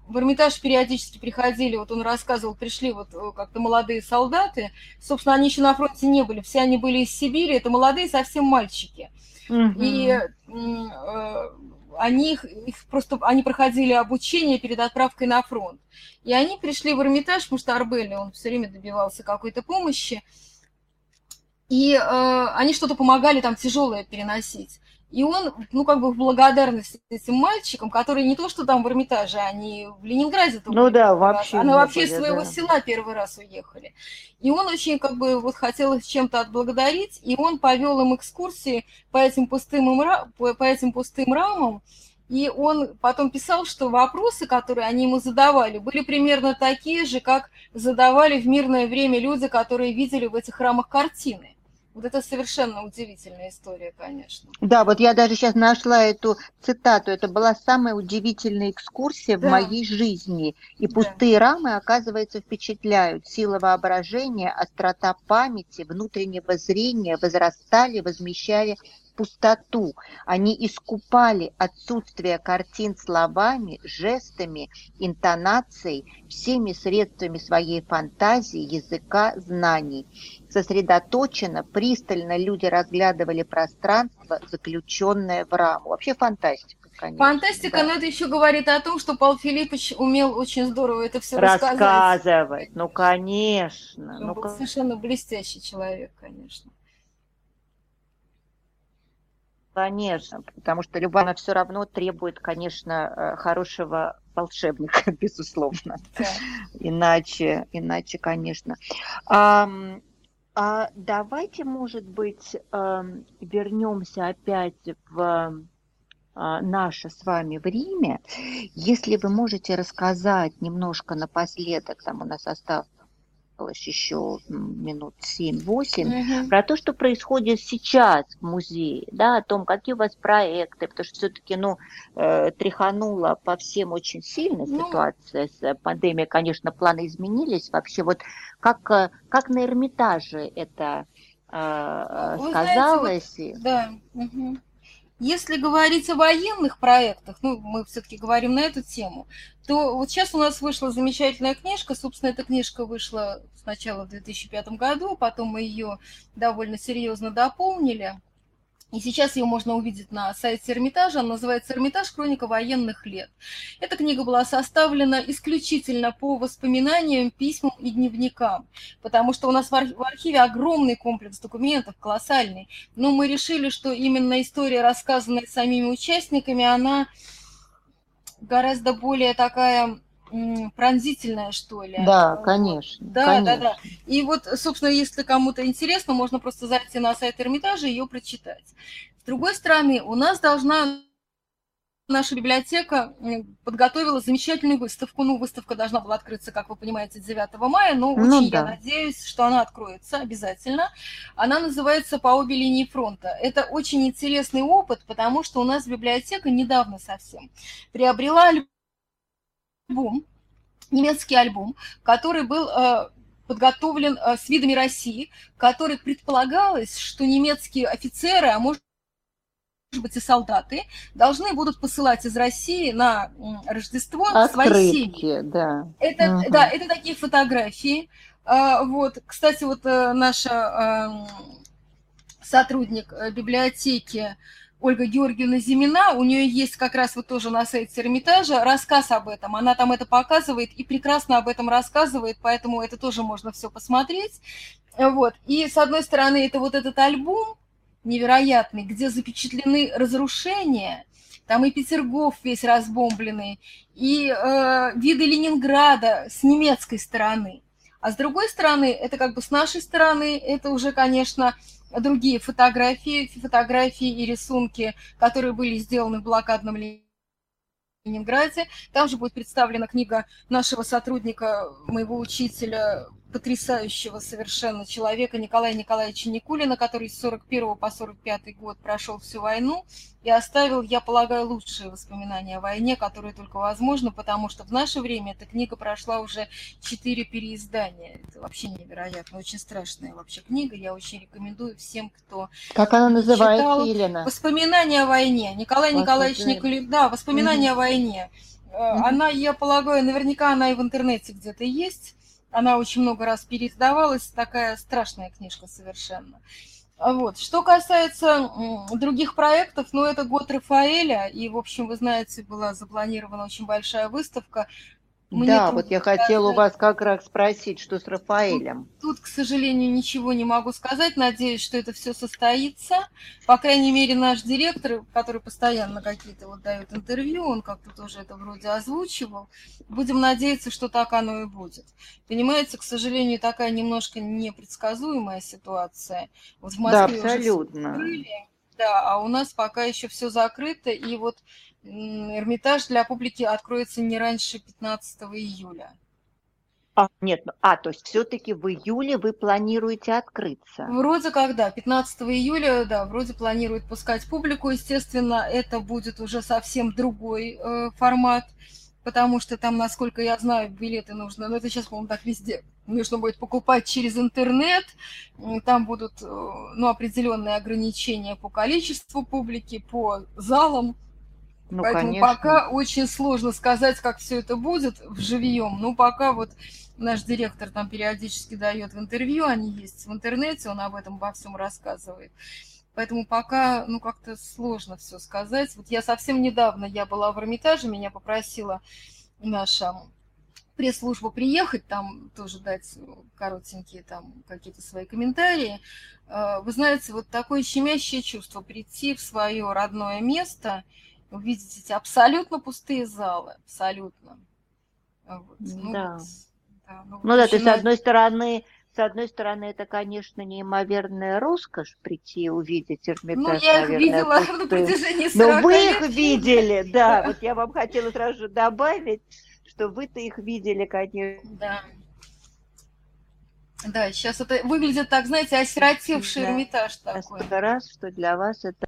в Эрмитаж периодически приходили, вот он рассказывал, пришли вот э, как-то молодые солдаты, собственно, они еще на фронте не были, все они были из Сибири, это молодые совсем мальчики. Угу. И э, они их, их просто, они проходили обучение перед отправкой на фронт. И они пришли в Эрмитаж, потому что Арбелли, он все время добивался какой-то помощи. И э, они что-то помогали там тяжелое переносить. И он, ну, как бы в благодарность этим мальчикам, которые не то, что там в Эрмитаже, они в Ленинграде. Ну да, вообще. Они вообще из своего да. села первый раз уехали. И он очень, как бы, вот хотел их чем-то отблагодарить, и он повел им экскурсии по этим пустым, по этим пустым рамам, и он потом писал, что вопросы, которые они ему задавали, были примерно такие же, как задавали в мирное время люди, которые видели в этих рамах картины. Вот это совершенно удивительная история, конечно. Да, вот я даже сейчас нашла эту цитату. Это была самая удивительная экскурсия да. в моей жизни. И пустые да. рамы, оказывается, впечатляют. Сила воображения, острота памяти, внутреннего зрения возрастали, возмещали пустоту. Они искупали отсутствие картин словами, жестами, интонацией, всеми средствами своей фантазии, языка, знаний. Сосредоточенно, пристально люди разглядывали пространство, заключенное в раму. Вообще фантастика. Конечно, Фантастика, да. но это еще говорит о том, что Павел Филиппович умел очень здорово это все рассказывать. Рассказывать, ну конечно. Он ну, был совершенно блестящий человек, конечно. Конечно, потому что Любана все равно требует, конечно, э, хорошего волшебника, безусловно. Да. Иначе, иначе, конечно. А, а давайте, может быть, эм, вернемся опять в а, наше с вами время. Если вы можете рассказать немножко напоследок, там у нас осталось еще минут 7-8, угу. про то, что происходит сейчас в музее, да, о том, какие у вас проекты, потому что все-таки, ну, э, тряханула по всем очень сильно ну, ситуация с пандемией, конечно, планы изменились. Вообще, вот как, э, как на Эрмитаже это э, сказалось? Знаете, вот, да. Угу. Если говорить о военных проектах, ну, мы все-таки говорим на эту тему, то вот сейчас у нас вышла замечательная книжка. Собственно, эта книжка вышла сначала в 2005 году, потом мы ее довольно серьезно дополнили. И сейчас ее можно увидеть на сайте Эрмитажа. Она называется «Эрмитаж. Хроника военных лет». Эта книга была составлена исключительно по воспоминаниям, письмам и дневникам, потому что у нас в архиве огромный комплекс документов, колоссальный. Но мы решили, что именно история, рассказанная самими участниками, она гораздо более такая пронзительная, что ли. Да, конечно. Да, конечно. да, да. И вот, собственно, если кому-то интересно, можно просто зайти на сайт Эрмитажа и ее прочитать. С другой стороны, у нас должна наша библиотека подготовила замечательную выставку. Ну, выставка должна была открыться, как вы понимаете, 9 мая, но ну, очень да. я надеюсь, что она откроется обязательно. Она называется «По обе линии фронта». Это очень интересный опыт, потому что у нас библиотека недавно совсем приобрела альбом, немецкий альбом, который был э, подготовлен э, с видами России, который предполагалось, что немецкие офицеры, а может быть и солдаты, должны будут посылать из России на Рождество Открытки, свои семьи. Да. Это, угу. да, это такие фотографии. А, вот, кстати, вот э, наша сотрудник библиотеки Ольга Георгиевна Зимина, у нее есть как раз вот тоже на сайте Эрмитажа рассказ об этом. Она там это показывает и прекрасно об этом рассказывает, поэтому это тоже можно все посмотреть. Вот. И с одной стороны, это вот этот альбом невероятный, где запечатлены разрушения, там и Петергоф весь разбомбленный, и э, виды Ленинграда с немецкой стороны. А с другой стороны, это как бы с нашей стороны, это уже, конечно, другие фотографии, фотографии и рисунки, которые были сделаны в блокадном Ленинграде. Там же будет представлена книга нашего сотрудника, моего учителя потрясающего совершенно человека Николая Николаевича Никулина, который с 41 по 45 год прошел всю войну и оставил, я полагаю, лучшие воспоминания о войне, которые только возможно, потому что в наше время эта книга прошла уже четыре переиздания. Это вообще невероятно, очень страшная вообще книга. Я очень рекомендую всем, кто Как она называется, читал. Елена? «Воспоминания о войне». Николай Вас Николаевич Никулин. Да, «Воспоминания mm-hmm. о войне». Mm-hmm. Она, я полагаю, наверняка она и в интернете где-то есть она очень много раз переиздавалась, такая страшная книжка совершенно. Вот. Что касается других проектов, ну, это год Рафаэля, и, в общем, вы знаете, была запланирована очень большая выставка мне да, вот я хотела у вас как раз спросить, что с Рафаэлем. Тут, тут, к сожалению, ничего не могу сказать. Надеюсь, что это все состоится. По крайней мере, наш директор, который постоянно какие-то вот дает интервью, он как-то тоже это вроде озвучивал. Будем надеяться, что так оно и будет. Понимаете, к сожалению, такая немножко непредсказуемая ситуация. Вот в Москве да, абсолютно. уже закрыли, да, а у нас пока еще все закрыто. И вот Эрмитаж для публики откроется не раньше 15 июля. А, нет, ну, а, то есть все-таки в июле вы планируете открыться? Вроде как, да, 15 июля, да, вроде планируют пускать публику, естественно, это будет уже совсем другой э, формат. потому что там, насколько я знаю, билеты нужно, ну это сейчас, по-моему, так везде, нужно будет покупать через интернет, там будут э, ну, определенные ограничения по количеству публики, по залам, ну, Поэтому конечно. пока очень сложно сказать, как все это будет в живьем. Ну, пока вот наш директор там периодически дает в интервью, они есть в интернете, он об этом во всем рассказывает. Поэтому пока, ну, как-то сложно все сказать. Вот я совсем недавно, я была в Эрмитаже, меня попросила наша пресс-служба приехать, там тоже дать коротенькие там какие-то свои комментарии. Э, вы знаете, вот такое щемящее чувство прийти в свое родное место, увидеть эти абсолютно пустые залы, абсолютно. Вот. Ну, да. Вот, да, ну, ну да, то есть, с одной стороны, с одной стороны, это, конечно, неимоверная роскошь прийти и увидеть Эрмитаж. Ну, я их видела пустым. на протяжении 40 Но вы их видели, да. Вот я вам хотела сразу же добавить, что вы-то их видели, конечно. Да. Да, сейчас это выглядит так, знаете, осиротевший да. Эрмитаж такой. раз, что для вас это...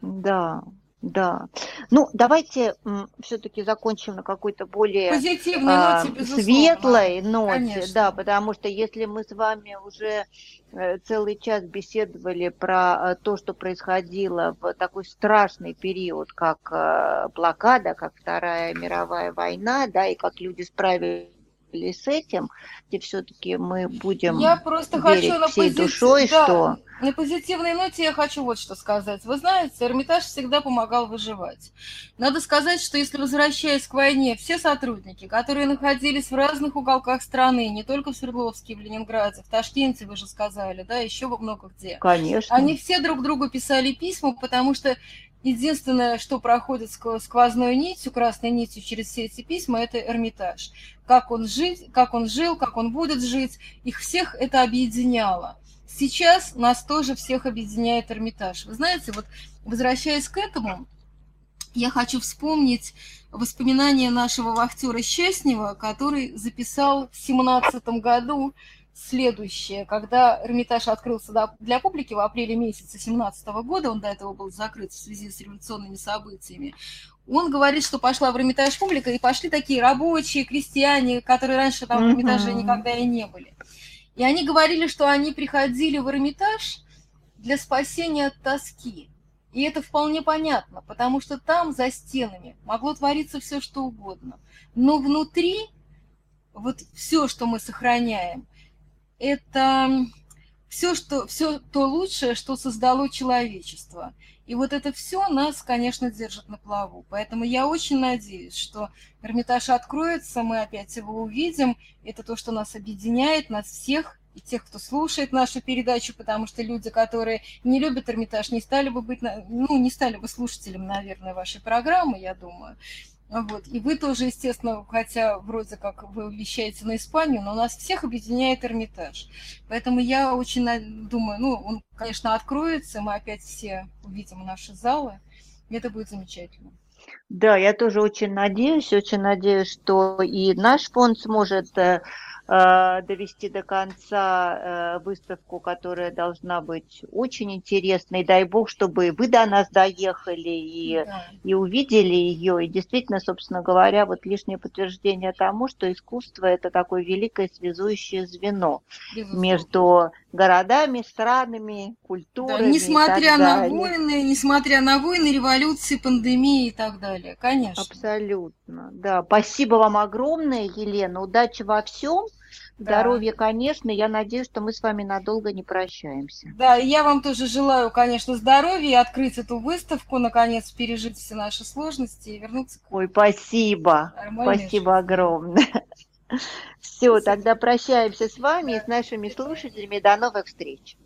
Да, да. Ну, давайте все-таки закончим на какой-то более позитивной а, ноте, светлой ноте, Конечно. да, потому что если мы с вами уже э, целый час беседовали про э, то, что происходило в такой страшный период, как э, блокада, как Вторая мировая война, да, и как люди справились с этим, где все-таки мы будем я просто верить хочу всей позиции... душой, да, что... На позитивной ноте я хочу вот что сказать. Вы знаете, Эрмитаж всегда помогал выживать. Надо сказать, что если возвращаясь к войне, все сотрудники, которые находились в разных уголках страны, не только в Свердловске, в Ленинграде, в Ташкенте, вы же сказали, да, еще во много где. Конечно. Они все друг другу писали письма, потому что Единственное, что проходит сквозной нитью, красной нитью через все эти письма, это Эрмитаж. Как он, жить, как он жил, как он будет жить, их всех это объединяло. Сейчас нас тоже всех объединяет Эрмитаж. Вы знаете, вот возвращаясь к этому, я хочу вспомнить воспоминания нашего вахтера Счастнева, который записал в 17 году следующее. Когда Эрмитаж открылся для публики в апреле месяце 2017 года, он до этого был закрыт в связи с революционными событиями, он говорит, что пошла в Эрмитаж публика, и пошли такие рабочие, крестьяне, которые раньше там в Эрмитаже никогда и не были. И они говорили, что они приходили в Эрмитаж для спасения от тоски. И это вполне понятно, потому что там, за стенами, могло твориться все, что угодно. Но внутри вот все, что мы сохраняем, это все, что, все то лучшее, что создало человечество. И вот это все нас, конечно, держит на плаву. Поэтому я очень надеюсь, что Эрмитаж откроется, мы опять его увидим. Это то, что нас объединяет, нас всех, и тех, кто слушает нашу передачу, потому что люди, которые не любят Эрмитаж, не стали бы быть, ну, не стали бы слушателем, наверное, вашей программы, я думаю. Вот. И вы тоже, естественно, хотя вроде как вы вещаете на Испанию, но нас всех объединяет Эрмитаж. Поэтому я очень думаю, ну, он, конечно, откроется, мы опять все увидим наши залы, и это будет замечательно. Да, я тоже очень надеюсь, очень надеюсь, что и наш фонд сможет Э, довести до конца э, выставку, которая должна быть очень интересной. Дай бог, чтобы вы до нас доехали и, да. и увидели ее. И действительно, собственно говоря, вот лишнее подтверждение тому, что искусство это такое великое связующее звено Безусловно. между городами, странами, культурами. Да, несмотря на войны, несмотря на войны, революции, пандемии и так далее, конечно. Абсолютно, да. Спасибо вам огромное, Елена. Удачи во всем. Да. Здоровья, конечно. Я надеюсь, что мы с вами надолго не прощаемся. Да, и я вам тоже желаю, конечно, здоровья, открыть эту выставку, наконец пережить все наши сложности и вернуться. Ой, спасибо. Спасибо жизни. огромное. Все, тогда прощаемся с вами и с нашими слушателями. До новых встреч.